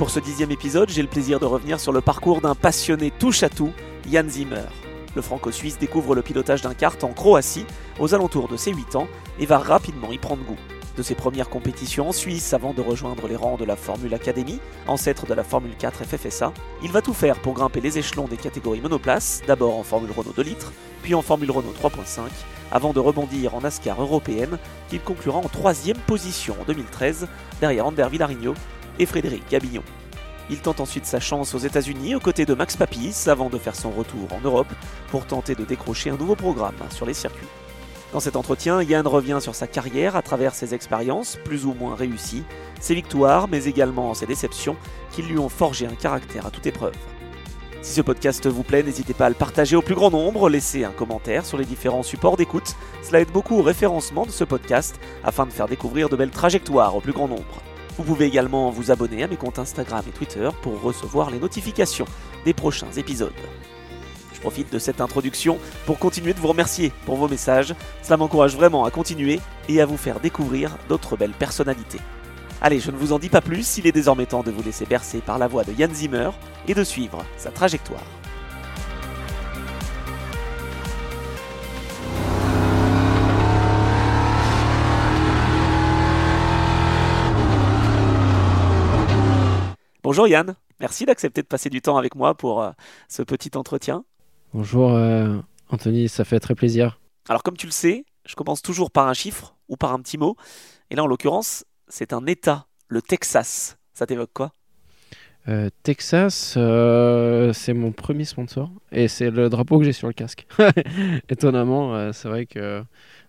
Pour ce dixième épisode, j'ai le plaisir de revenir sur le parcours d'un passionné touche à tout, Jan Zimmer. Le franco-suisse découvre le pilotage d'un kart en Croatie aux alentours de ses 8 ans et va rapidement y prendre goût. De ses premières compétitions en Suisse avant de rejoindre les rangs de la Formule Academy, ancêtre de la Formule 4 FFSA, il va tout faire pour grimper les échelons des catégories monoplaces, d'abord en Formule Renault 2 litres, puis en Formule Renault 3.5, avant de rebondir en NASCAR européenne, qu'il conclura en troisième position en 2013, derrière Ander Villarigno et Frédéric Gabillon. Il tente ensuite sa chance aux États-Unis aux côtés de Max Papis avant de faire son retour en Europe pour tenter de décrocher un nouveau programme sur les circuits. Dans cet entretien, Yann revient sur sa carrière à travers ses expériences plus ou moins réussies, ses victoires, mais également ses déceptions qui lui ont forgé un caractère à toute épreuve. Si ce podcast vous plaît, n'hésitez pas à le partager au plus grand nombre, laissez un commentaire sur les différents supports d'écoute. Cela aide beaucoup au référencement de ce podcast afin de faire découvrir de belles trajectoires au plus grand nombre. Vous pouvez également vous abonner à mes comptes Instagram et Twitter pour recevoir les notifications des prochains épisodes. Je profite de cette introduction pour continuer de vous remercier pour vos messages. Cela m'encourage vraiment à continuer et à vous faire découvrir d'autres belles personnalités. Allez, je ne vous en dis pas plus, il est désormais temps de vous laisser bercer par la voix de Jan Zimmer et de suivre sa trajectoire. Bonjour Yann, merci d'accepter de passer du temps avec moi pour euh, ce petit entretien. Bonjour euh, Anthony, ça fait très plaisir. Alors comme tu le sais, je commence toujours par un chiffre ou par un petit mot. Et là en l'occurrence, c'est un État, le Texas. Ça t'évoque quoi? Euh, Texas, c'est mon premier sponsor et c'est le drapeau que j'ai sur le casque. Étonnamment, c'est vrai que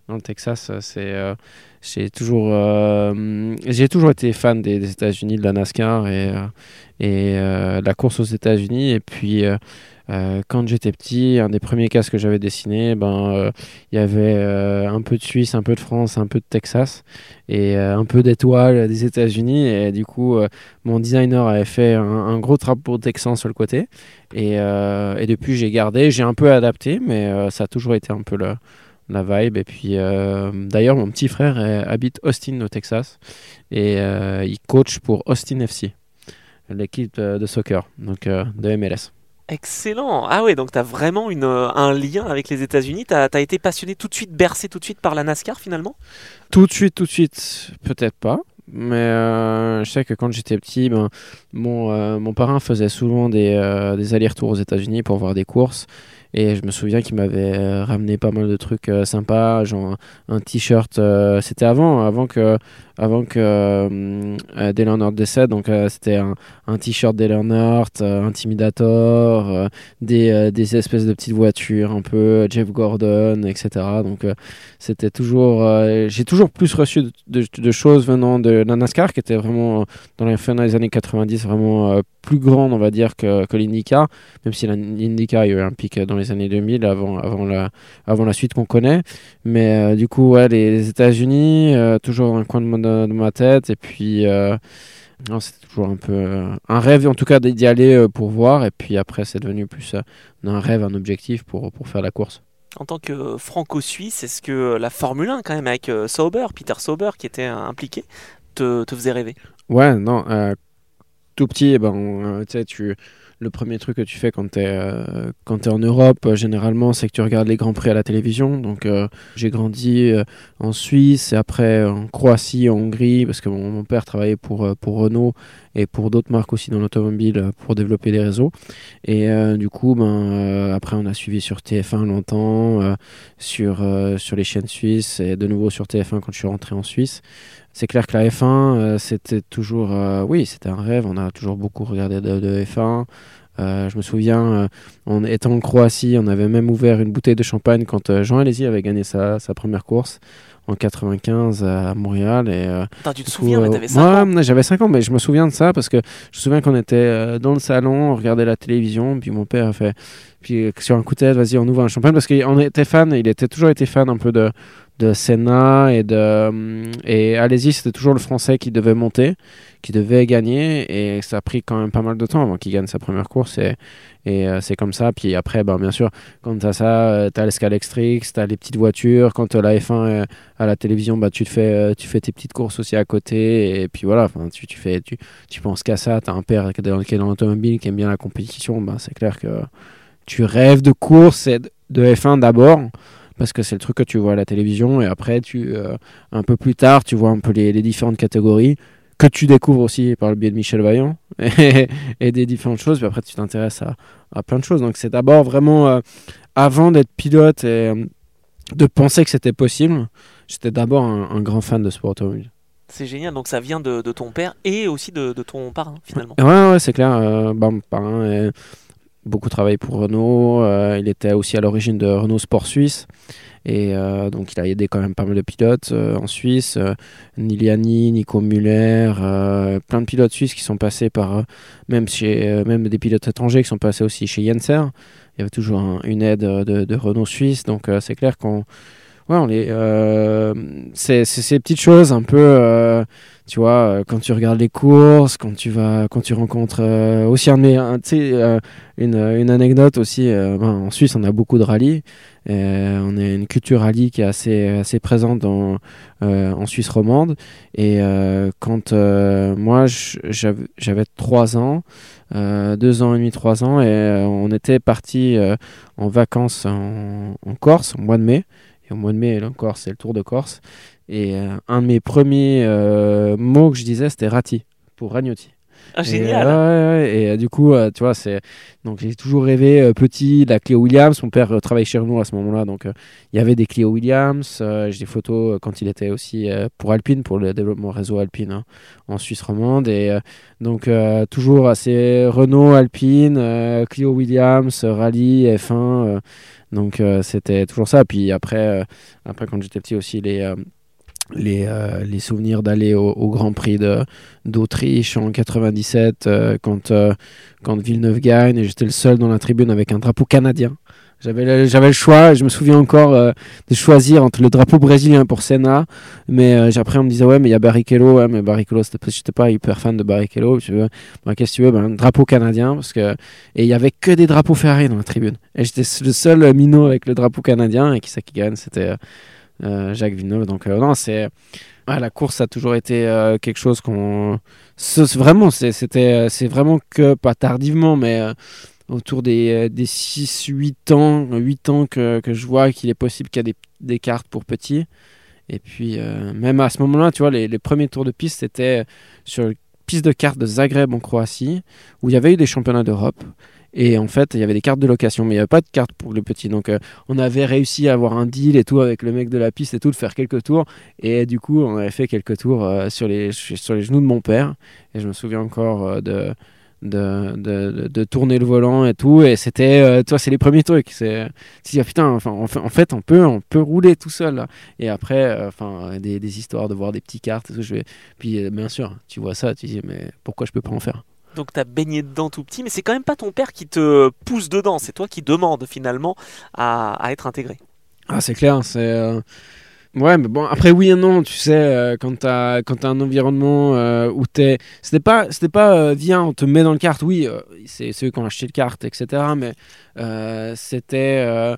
dans le Texas, c'est j'ai toujours, euh, j'ai toujours été fan des, États-Unis, de la NASCAR et, euh, euh, de la course aux États-Unis. Et puis, quand j'étais petit, un des premiers casques que j'avais dessiné, ben, il y avait un peu de Suisse, un peu de France, un peu de Texas et un peu d'étoiles des États-Unis. Et du coup, mon designer avait fait un, un, gros drapeau texan sur le côté. Et, et depuis, j'ai gardé, j'ai un peu adapté, mais ça a toujours été un peu le la vibe. Et puis, euh, d'ailleurs, mon petit frère habite Austin, au Texas, et euh, il coach pour Austin FC, l'équipe de soccer, donc euh, de MLS. Excellent. Ah ouais, donc tu as vraiment une, un lien avec les États-Unis. Tu as, été passionné tout de suite, bercé tout de suite par la NASCAR finalement? Tout de suite, tout de suite, peut-être pas. Mais je sais que quand j'étais petit, ben, mon, mon parrain faisait souvent des, des allers-retours aux États-Unis pour voir des courses. Et je me souviens qu'il m'avait euh, ramené pas mal de trucs euh, sympas, genre un, t-shirt. Euh, c'était avant, avant que avant que euh, Dale Earnhardt décède. Donc euh, c'était un, t-shirt Dale Earnhardt, euh, Intimidator, euh, des, des, espèces de petites voitures, un peu Jeff Gordon, etc. Donc c'était toujours, j'ai toujours plus reçu de, choses venant de la NASCAR qui était vraiment dans la fin des années 90 vraiment plus grande on va dire que, que l'IndyCar, même si l'IndyCar a eu un pic dans les années 2000 avant, avant, la, avant la suite qu'on connaît. Mais du coup les, les États-Unis, toujours un coin de de, ma tête. Et puis, euh, c'était toujours un peu euh, un rêve, en tout cas, d'y aller euh, pour voir. Et puis après, c'est devenu plus un rêve, un objectif pour, pour faire la course. En tant que franco-suisse, est-ce que la Formule 1, quand même, avec Sauber, Peter Sauber, qui était impliqué, te, te faisait rêver? Ouais, non. tout petit, eh ben, tu sais, tu le premier truc que tu fais quand tu es, euh, es en Europe, euh, généralement, c'est que tu regardes les Grands Prix à la télévision. Donc, euh, j'ai grandi en Suisse et après en Croatie, en Hongrie, parce que mon, père travaillait pour, pour Renault et pour d'autres marques aussi dans l'automobile pour développer des réseaux. Et du coup, ben, après, on a suivi sur TF1 longtemps, sur, sur les chaînes suisses et de nouveau sur TF1 quand je suis rentré en Suisse c'est clair que la F1, c'était toujours, oui, c'était un rêve. On a toujours beaucoup regardé de, de F1. je me souviens, en étant en Croatie, on avait même ouvert une bouteille de champagne quand Jean Alési avait gagné sa, sa première course en 95 à Montréal. Et, Attends, tu te souviens, mais t'avais 5 ans J'avais 5 ans, mais je me souviens de ça parce que je me souviens qu'on était dans le salon, on regardait la télévision, puis mon père a fait, puis sur un coup de tête, vas-y, on ouvre un champagne parce qu'on était fan, il était toujours été fan un peu de, de Senna et de et allez-y c'était toujours le français qui devait monter qui devait gagner et ça a pris quand même pas mal de temps avant qu'il gagne sa première course et, et euh, c'est comme ça. Puis après ben, bien sûr quand tu as ça euh, tu as l'escalextrix tu les petites voitures quand la F1 à la télévision bah, tu, fais, euh, tu fais tes petites courses aussi à côté et puis voilà tu, tu, fais, tu, tu penses qu'à ça tu as un père qui est dans, l'automobile qui aime bien la compétition ben, c'est clair que tu rêves de course et de F1 d'abord parce que c'est le truc que tu vois à la télévision et après tu euh, un peu plus tard tu vois un peu les, différentes catégories que tu découvres aussi par le biais de Michel Vaillant et, des différentes choses puis après tu t'intéresses à, plein de choses donc c'est d'abord vraiment euh, avant d'être pilote et euh, de penser que c'était possible j'étais d'abord un, grand fan de sport automobile c'est génial, donc ça vient de, ton père et aussi de, ton parrain finalement. Ouais, ouais c'est clair. bah, mon parrain beaucoup travaillé pour Renault. Euh, il était aussi à l'origine de Renault Sport Suisse. Et euh, donc il a aidé quand même pas mal de pilotes euh, en Suisse. Niliani, Nico Muller, plein de pilotes suisses qui sont passés par, même, chez, même des pilotes étrangers qui sont passés aussi chez Jenser. Il y avait toujours une aide de, Renault Suisse. Donc c'est clair qu'on... Ouais, on c'est ces petites choses un peu tu vois, euh, quand tu regardes les courses, quand tu vas, quand tu rencontres euh, aussi un, un euh, une, une, anecdote aussi. Ben, en Suisse, on a beaucoup de rallyes. on a une culture rallye qui est assez, assez présente en Suisse romande. Et quand moi, j'avais 3 ans, 2 ans et demi, 3 ans, et on était parti en vacances en, Corse au mois de mai. Et au mois de mai, en Corse, c'est le Tour de Corse. Et euh, un de mes premiers euh, mots que je disais, c'était Rati, pour Ragnotti. Ah, génial! Et, et du coup, tu vois, c'est. Donc, j'ai toujours rêvé petit de la Clio Williams. Mon père travaillait chez Renault à ce moment-là. Donc, il y avait des Clio Williams. j'ai des photos quand il était aussi pour Alpine, pour le développement réseau Alpine hein, en Suisse romande. Et donc, toujours assez Renault, Alpine, Clio Williams, Rallye, F1. donc, c'était toujours ça. Puis après, après quand j'étais petit aussi, les les, euh, les souvenirs d'aller au, Grand Prix d'Autriche en 97 euh, quand, euh, quand Villeneuve gagne. Et j'étais le seul dans la tribune avec un drapeau canadien. J'avais j'avais le choix, je me souviens encore de choisir entre le drapeau brésilien pour Senna, mais après on me disait ouais mais il y a Barrichello, ouais mais Barrichello j'étais pas hyper fan de Barrichello, tu veux, bah, qu'est-ce que tu veux, ben, drapeau canadien parce que et il y avait que des drapeaux Ferrari dans la tribune. Et j'étais le seul minot avec le drapeau canadien et qui ça qui gagne c'était Jacques Villeneuve. Donc euh, non, c'est la course a toujours été euh, quelque chose qu'on vraiment c'était c'est vraiment que pas tardivement mais autour des, des 6 8 ans 8 ans que, que je vois qu'il est possible qu'il y ait des, des, cartes pour petits et puis même à ce moment-là tu vois les, les, premiers tours de piste c'était sur piste de cartes de Zagreb en Croatie où il y avait eu des championnats d'Europe et en fait, il y avait des cartes de location, mais il n'y avait pas de cartes pour le petit. Donc, euh, on avait réussi à avoir un deal et tout avec le mec de la piste et tout, de faire quelques tours. Et du coup, on avait fait quelques tours euh, sur, les, sur les genoux de mon père. Et je me souviens encore euh, de, de, de, tourner le volant et tout. Et c'était, toi, c'est les premiers trucs. C'est, tu dis, putain, enfin, en fait, on peut, on peut rouler tout seul. Et après, enfin, des, histoires de voir des petites cartes. Je vais... Puis, bien sûr, tu vois ça, tu dis, mais pourquoi je peux pas en faire? Donc tu as baigné dedans tout petit, mais c'est quand même pas ton père qui te pousse dedans, c'est toi qui demande finalement à, être intégré. Ah c'est clair, c'est... Euh, ouais, mais bon, après oui et non, tu sais, euh, quand tu as, as, un environnement euh, où t'es... C'était pas, c'était pas viens, on te met dans le kart, oui, c'est ceux qui ont acheté le kart, etc. Mais c'était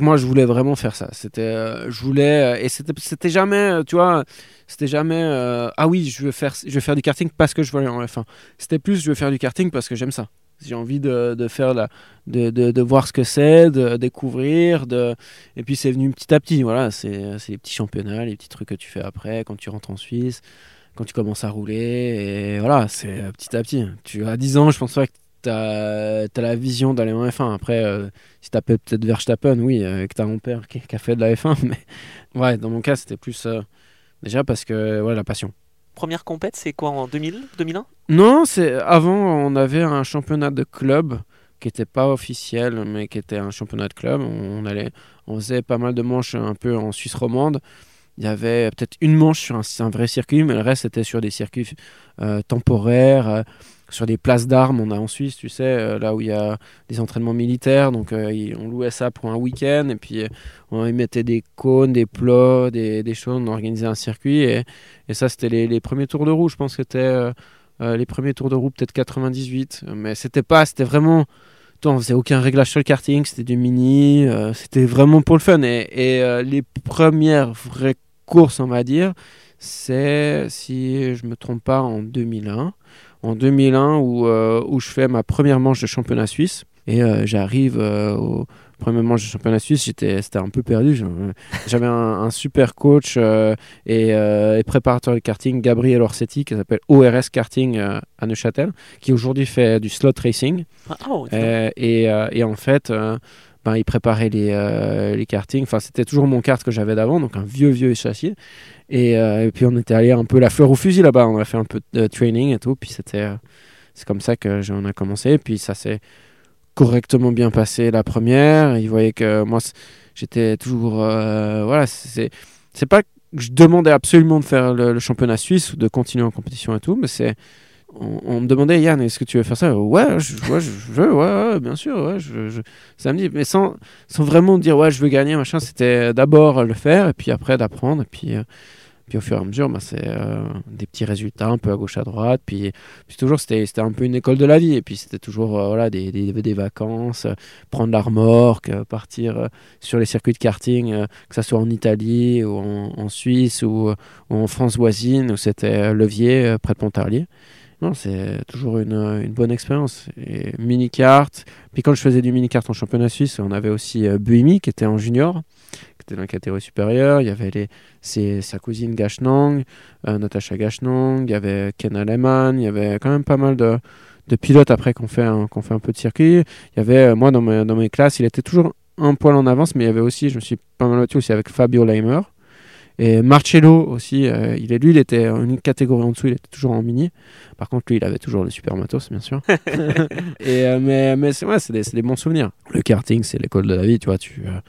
moi je voulais vraiment faire ça c'était je voulais et c'était jamais tu vois c'était jamais euh, ah oui, je veux faire je veux faire du karting parce que je veux aller en F1. C'était plus je veux faire du karting parce que j'aime ça. J'ai envie de, de, faire la, de, de voir ce que c'est, de découvrir, de et puis c'est venu petit à petit. Voilà, c'est les petits championnats, les petits trucs que tu fais après quand tu rentres en Suisse, quand tu commences à rouler et voilà, c'est petit à petit. Tu as 10 ans, je pense pas que tu as, la vision d'aller en F1. Après, euh, si tu peut-être Verstappen, oui, avec ta mon père qui, qui, a fait de la F1, mais ouais, dans mon cas, c'était plus. Euh, Déjà parce que, ouais, la passion. première compète, c'est quoi en 2000, 2001 Non, c'est avant on avait un championnat de club qui n'était pas officiel, mais qui était un championnat de club. On, allait, on faisait pas mal de manches un peu en Suisse romande. Il y avait peut-être une manche sur un, vrai circuit, mais le reste était sur des circuits euh, temporaires, euh, sur des places d'armes. On a en Suisse, tu sais, euh, là où il y a des entraînements militaires. Donc on louait ça pour un week-end et puis on y mettait des cônes, des plots, des, des choses. On organisait un circuit et, et ça, c'était les, les, premiers tours de roue. Je pense que c'était les premiers tours de roue, peut-être 98. Mais c'était pas, c'était vraiment on faisait aucun réglage sur le karting, c'était du mini, euh, c'était vraiment pour le fun. Et, euh, les premières vraies courses, on va dire, c'est, si je me trompe pas, en 2001. En 2001, où, euh, où je fais ma première manche de championnat suisse. Et j'arrive au, premier match de championnat suisse, j'étais, c'était un peu perdu. J'avais un, super coach euh, euh, et, préparateur de karting, Gabriel Orsetti, qui s'appelle ORS Karting euh, à Neuchâtel, qui aujourd'hui fait du slot racing. Ah, oh, et, et, en fait, ben, il préparait les, les kartings. Enfin, c'était toujours mon kart que j'avais d'avant, donc un vieux, vieux châssis. Et, puis on était allé un peu la fleur au fusil là-bas. On a fait un peu de training et tout. Puis c'était, c'est comme ça que j'en a commencé. Puis ça s'est correctement bien passé la première. Il voyait que moi, j'étais toujours. Euh, voilà, c'est pas que je demandais absolument de faire le, championnat suisse ou de continuer en compétition et tout, mais c'est. On, me demandait, Yann, est-ce que tu veux faire ça? Ouais, je, je veux, ouais, bien sûr, ouais, je, je, samedi, mais sans, sans vraiment dire, ouais, je veux gagner, machin, c'était d'abord le faire, et puis après d'apprendre, et puis. Euh, puis au fur et à mesure, bah, c'est euh, des petits résultats un peu à gauche à droite. Puis, puis toujours, c'était un peu une école de la vie. Et puis c'était toujours euh, voilà, des, des, vacances, euh, prendre la remorque, partir sur les circuits de karting, que ce soit en Italie ou en, Suisse ou, en France voisine, où c'était Levier, près de Pontarlier. Non, c'est toujours une, une, bonne expérience. Mini-kart. Puis quand je faisais du mini-kart en championnat suisse, on avait aussi Buimi qui était en junior qui était dans la catégorie supérieure. Il y avait les, sa cousine Gashnang, euh, Natasha Gashnang, il y avait Ken Aleman, il y avait quand même pas mal de, de pilotes après qu'on fait, un, fait un peu de circuit. Il y avait, euh, moi, dans mes, dans mes classes, il était toujours un poil en avance, mais il y avait aussi, je me suis pas mal battu aussi avec Fabio Leimer. Et Marcello aussi, euh, il est, lui, il était une catégorie en dessous, il était toujours en mini. Par contre, lui, il avait toujours le super matos, bien sûr. et, mais mais c'est ouais, des, des, bons souvenirs. Le karting, c'est l'école de la vie, tu vois. Tu, euh,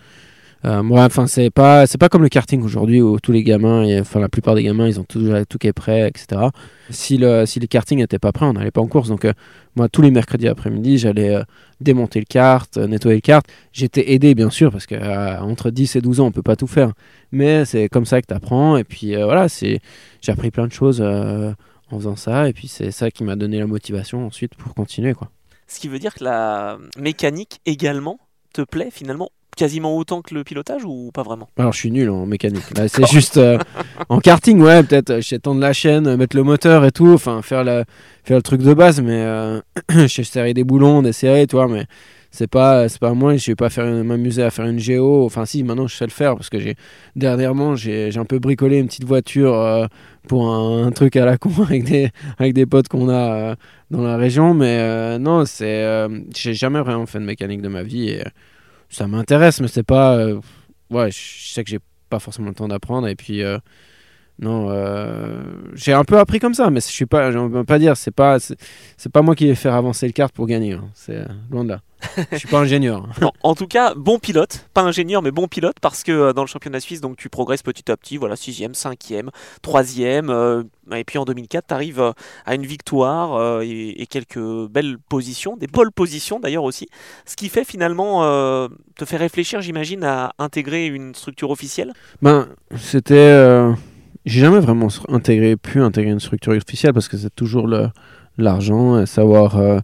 moi, enfin, c'est pas, c'est pas comme le karting aujourd'hui où tous les gamins, enfin la plupart des gamins, ils ont tout, tout qui est prêt, etc. Si le, si le karting n'était pas prêt, on n'allait pas en course. Donc, euh, moi, tous les mercredis après-midi, j'allais euh, démonter le kart, nettoyer le kart. J'étais aidé, bien sûr, parce que entre 10 et 12 ans, on peut pas tout faire. Mais c'est comme ça que tu apprends. Et puis voilà, c'est, j'ai appris plein de choses en faisant ça. Et puis c'est ça qui m'a donné la motivation ensuite pour continuer, quoi. Ce qui veut dire que la mécanique également te plaît finalement quasiment autant que le pilotage ou pas vraiment? Alors je suis nul en mécanique. c'est juste euh, en karting, ouais, peut-être euh, je sais tendre la chaîne, euh, mettre le moteur et tout, enfin faire, la, faire le truc de base, mais je sais serrer des boulons, des serrer, toi, mais c'est pas c'est pas moi je vais pas faire m'amuser à faire une géo enfin si maintenant je sais le faire parce que j'ai dernièrement j'ai un peu bricolé une petite voiture pour un, truc à la con avec des avec des potes qu'on a dans la région mais non c'est j'ai jamais vraiment fait de mécanique de ma vie et ça m'intéresse, mais c'est pas. Euh, ouais, je sais que j'ai pas forcément le temps d'apprendre. Et puis, euh, non, euh, j'ai un peu appris comme ça, mais je suis pas. Pas dire, c'est pas, c'est pas moi qui vais faire avancer le kart pour gagner. Hein. C'est loin de là. je suis pas ingénieur. en tout cas, bon pilote, pas ingénieur, mais bon pilote, parce que euh, dans le championnat suisse, donc tu progresses petit à petit, voilà, 6e, 5e, 3e, et puis en 2004, tu arrives euh, à une victoire euh, et, quelques belles positions, des bonnes positions d'ailleurs aussi, ce qui fait finalement te fait réfléchir, j'imagine, à intégrer une structure officielle? Ben, c'était. J'ai jamais vraiment intégré, pu intégrer une structure officielle parce que c'est toujours l'argent, savoir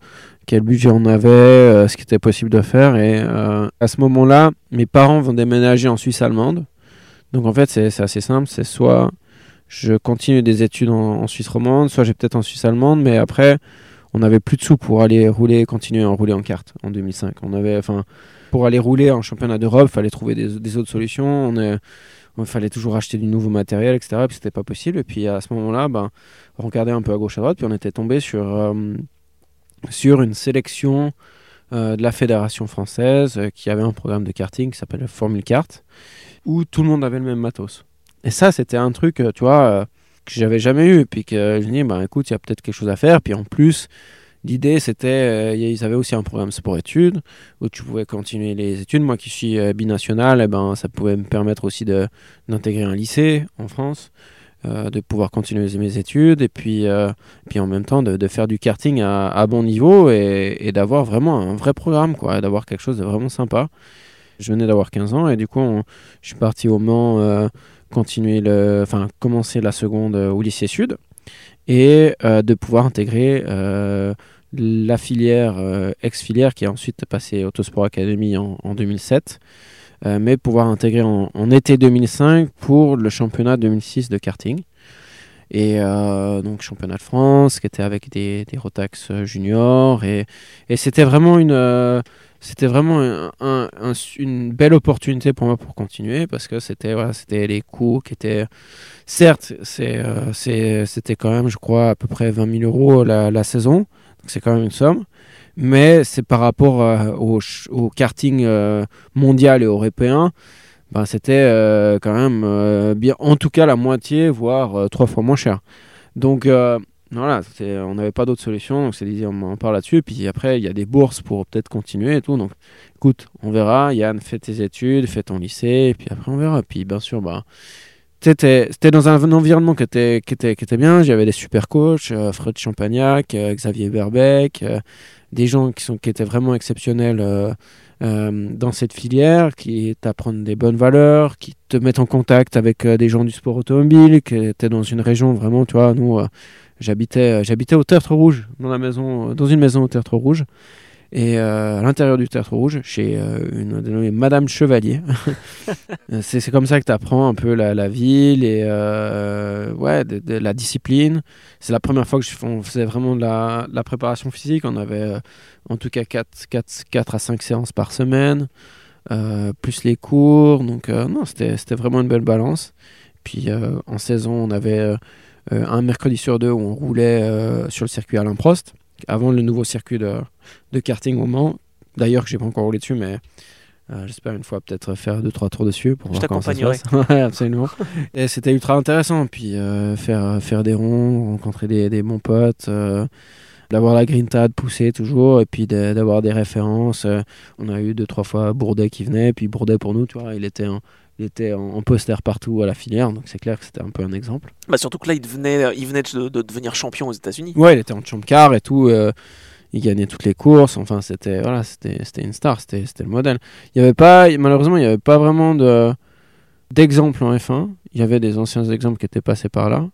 quel budget on avait, euh, ce qui était possible de faire. Et euh, à ce moment-là, mes parents vont déménager en Suisse allemande. Donc en fait, c'est assez simple. C'est soit je continue des études en, Suisse romande, soit j'ai peut-être en Suisse allemande, mais après, on n'avait plus de sous pour aller rouler, continuer à rouler en carte en 2005. On avait, enfin, pour aller rouler en championnat d'Europe, il fallait trouver des, autres solutions. Il fallait toujours acheter du nouveau matériel, etc. Puis c'était pas possible. Et puis à ce moment-là, ben, on regardait un peu à gauche à droite, puis on était tombé sur euh, sur une sélection euh, de la fédération française euh, qui avait un programme de karting qui s'appelle Formule Kart, où tout le monde avait le même matos. Et ça, c'était un truc, tu vois, que j'avais jamais eu. Puis que je me dis, bah, écoute, il y a peut-être quelque chose à faire. Puis en plus, l'idée, c'était, euh, ils avaient aussi un programme sport-études où tu pouvais continuer les études. Moi qui suis euh, binational, eh ben, ça pouvait me permettre aussi d'intégrer un lycée en France. Euh, de pouvoir continuer mes études et puis, puis en même temps de, faire du karting à, bon niveau et, et d'avoir vraiment un vrai programme, quoi, d'avoir quelque chose de vraiment sympa. Je venais d'avoir 15 ans et du coup, je suis parti au Mans continuer le, enfin, commencer la seconde au lycée Sud et de pouvoir intégrer la filière ex-filière qui a ensuite passé Autosport Academy en, en 2007 mais pouvoir intégrer en, été 2005 pour le championnat 2006 de karting. Et euh, donc championnat de France qui était avec des, Rotax juniors. Et, c'était vraiment une... Euh, c'était vraiment un, un, une belle opportunité pour moi pour continuer parce que c'était voilà, c'était les coûts qui étaient certes c'est euh, c'était quand même je crois à peu près 20 000 euros la, la saison. C'est quand même une somme. Mais c'est par rapport euh, au, karting euh, mondial et européen ben, c'était quand même bien en tout cas la moitié voire trois fois moins cher. Donc voilà, on n'avait pas d'autre solution, donc c'est dit on en parle là-dessus. Puis après, il y a des bourses pour peut-être continuer et tout. Donc écoute, on verra. Yann, fais tes études, fais ton lycée, et puis après on verra. Puis bien sûr, bah, c'était dans un, environnement qui était, qui était, qui était bien. J'avais des super coachs, euh, Fred Champagnac, euh, Xavier Berbec, euh, des gens qui, sont, qui étaient vraiment exceptionnels euh, dans cette filière, qui t'apprennent des bonnes valeurs, qui te mettent en contact avec des gens du sport automobile, qui étaient dans une région vraiment, tu vois, nous J'habitais, euh, j'habitais au Tertre Rouge, dans, la maison, dans une maison au Tertre Rouge. Et euh, à l'intérieur du Tertre Rouge, chez euh, une dénommée Madame Chevalier. c'est, c'est comme ça que tu apprends un peu la, la ville et euh, ouais, de, de, la discipline. C'est la première fois que je, on faisait vraiment de la, de la préparation physique. On avait euh, en tout cas 4, 4, 4 à 5 séances par semaine, euh, plus les cours. Donc non, c'était, c'était vraiment une belle balance. Puis en saison, on avait euh, un mercredi sur deux où on roulait euh, sur le circuit Alain Prost, avant le nouveau circuit de, de karting au Mans. D'ailleurs, que j'ai pas encore roulé dessus, mais euh, j'espère une fois peut-être faire deux trois tours dessus pour Je voir comment ça se passe. ouais, absolument. et c'était ultra intéressant. Puis euh, faire faire des ronds, rencontrer des, des bons potes, euh, d'avoir la grintade poussée toujours, et puis d'avoir des références. on a eu deux trois fois Bourdet qui venait, puis Bourdet pour nous, tu vois, il était en, il était en, poster partout à la filière, donc c'est clair que c'était un peu un exemple. Bah surtout que là, il venait, il venait de, de devenir champion aux États-Unis. Ouais, il était en champ car et tout. Euh, il gagnait toutes les courses. Enfin, c'était voilà, c'était une star, c'était le modèle. Il y avait pas, malheureusement, il y avait pas vraiment de d'exemples en F1. Il y avait des anciens exemples qui étaient passés par là.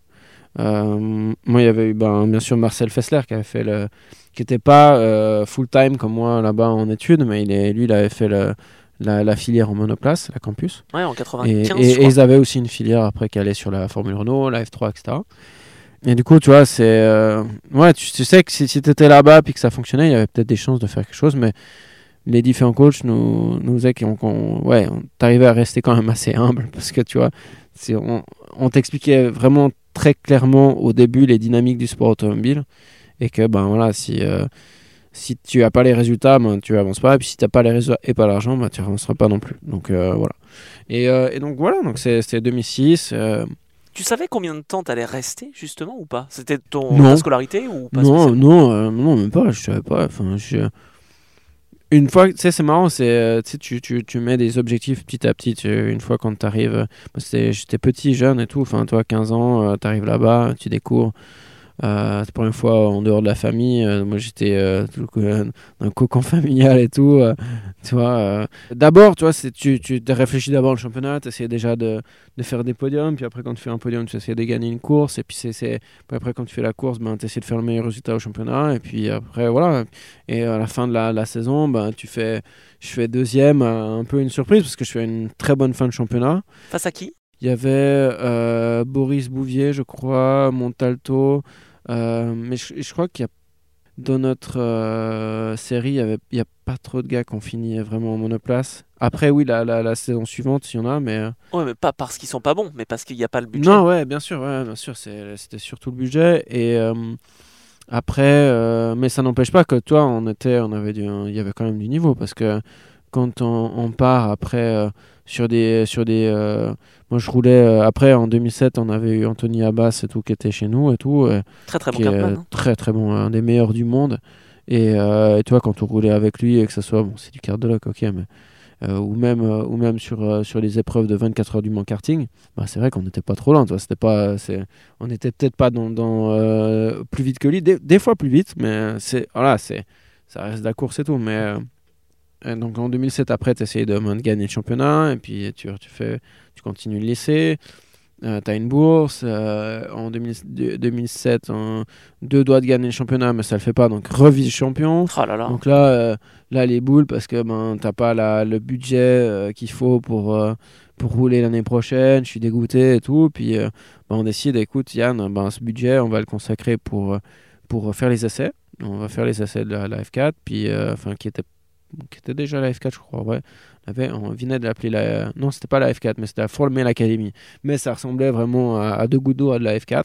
Euh, moi, il y avait eu ben, bien sûr Marcel Fessler qui avait fait le, qui était pas euh, full time comme moi là-bas en études, mais il est, lui, il avait fait le la, la, filière en monoplace, la campus. Ouais, en 95. Et, et, et, ils avaient aussi une filière après qui allait sur la Formule Renault, la F3, etc. Et du coup, tu vois, c'est. Euh... Ouais, tu, tu, sais que si, si tu étais là-bas et que ça fonctionnait, il y avait peut-être des chances de faire quelque chose, mais les différents coachs nous, nous disaient qu'on. Qu ouais, t'arrivais à rester quand même assez humble parce que tu vois, on, on t'expliquait vraiment très clairement au début les dynamiques du sport automobile et que, ben voilà, si. Euh, si tu n'as pas les résultats, ben, tu avances pas. Et puis si tu n'as pas les résultats et pas l'argent, ben, tu avanceras pas non plus. Donc euh, voilà. Et, euh, et, donc voilà, donc c'était 2006. Euh... Tu savais combien de temps tu allais rester justement ou pas? C'était ton ta scolarité ou pas Non, non, euh, non, même pas. Je savais pas. Enfin, je... Une fois, tu sais, c'est marrant, c'est, tu, tu, tu mets des objectifs petit à petit. Tu, une fois quand tu arrives, j'étais petit, jeune et tout. Enfin, toi, 15 ans, tu arrives là-bas, tu découvres. Euh, c'est la première fois en dehors de la famille. Euh, moi, j'étais euh, dans un cocon familial et tout. Tu vois. d'abord, tu vois, tu, tu réfléchis d'abord le championnat, tu essaies déjà de, de, faire des podiums. Puis après, quand tu fais un podium, tu essaies de gagner une course. Et puis, c'est, après, quand tu fais la course, ben, tu essaies de faire le meilleur résultat au championnat. Et puis après, voilà. Et à la fin de la, la saison, ben, tu fais, je fais deuxième, un peu une surprise parce que je fais une très bonne fin de championnat. Face à qui? Il y avait Boris Bouvier, je crois, Montalto. Euh, mais je, je crois qu'il y a dans notre euh, série, il n'y a pas trop de gars qui ont fini vraiment en monoplace. Après, oui, la, la, la saison suivante, il y en a, mais. Ouais, mais pas parce qu'ils sont pas bons, mais parce qu'il n'y a pas le budget. Non, ouais, bien sûr, ouais, bien sûr, c'était surtout le budget. Et euh, après, euh, mais ça n'empêche pas que toi, on était, on avait du, il y avait quand même du niveau parce que quand on, on part après euh, sur des. Sur des euh, moi, je roulais. euh, après, en 2007, on avait eu Anthony Abbas et tout qui était chez nous et tout. euh, Très très bon est hein. très très bon, un des meilleurs du monde. Et, euh, et toi, quand on roulait avec lui et que ce soit, bon, c'est du cardiologue, ok, mais. ou même, ou même sur, sur les épreuves de 24 heures du Mans karting, bah, c'est vrai qu'on n'était pas trop loin. tu vois, C'était pas, c'est, on n'était peut-être pas dans, dans, plus vite que lui, des, des fois plus vite, mais c'est, voilà, c'est, ça reste de la course et tout. Mais euh, euh, donc en 2007, après, tu essayes de, de gagner le championnat et puis tu, tu, fais, tu continues le lycée. tu as une bourse. euh, en 2000 de- 2007, un- deux doigts de gagner le championnat, mais ça le fait pas. Donc revice champion. Oh là là. Donc là, euh, là les boules parce que ben t'as pas la, le budget euh, qu'il faut pour euh, pour rouler l'année prochaine. Je suis dégoûté et tout. Puis euh, ben, on décide, écoute Yann, ben ce budget on va le consacrer pour euh, pour faire les essais. On va faire les essais de la, la F4, puis euh, enfin qui était qui était déjà la F4 je crois. Ouais. On, on venait de l'appeler la non c'était pas la F4 mais c'était la Formel Academy. Mais ça ressemblait vraiment à, deux gouttes d'eau à de la F4.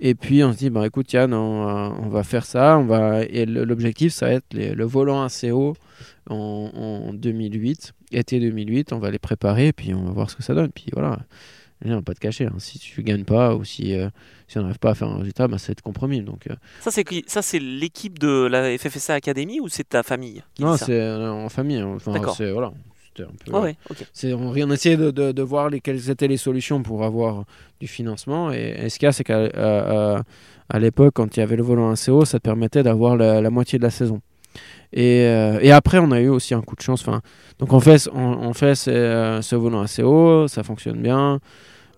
Et puis on se dit, bah, écoute Yann, on, on va faire ça. On va... Et l'objectif, ça va être le volant ACO en, en 2008, été 2008. On va les préparer et puis on va voir ce que ça donne. Puis voilà, Là, on va pas te cacher. hein. Si tu gagnes pas ou si, euh, si on n'arrive pas à faire un résultat, bah, ça va être compromis. Donc, euh, Ça c'est qui Ça c'est l'équipe de la FFSA Academy ou c'est ta famille qui non, c'est euh, en famille. hein. Enfin, D'accord. c'est- voilà. Un peu, ouais, ok. C'est, on, on essayait de, de, de voir les, quelles étaient les solutions pour avoir du financement. Et, et ce qu'il y a, c'est qu'à à, à- à l'époque, quand il y avait le volant ACO, ça te permettait d'avoir la, la moitié de la saison. Et, euh, et après, on a eu aussi un coup de chance. Enfin, donc on fait, on, on fait ce, euh, ce volant ACO, ça fonctionne bien.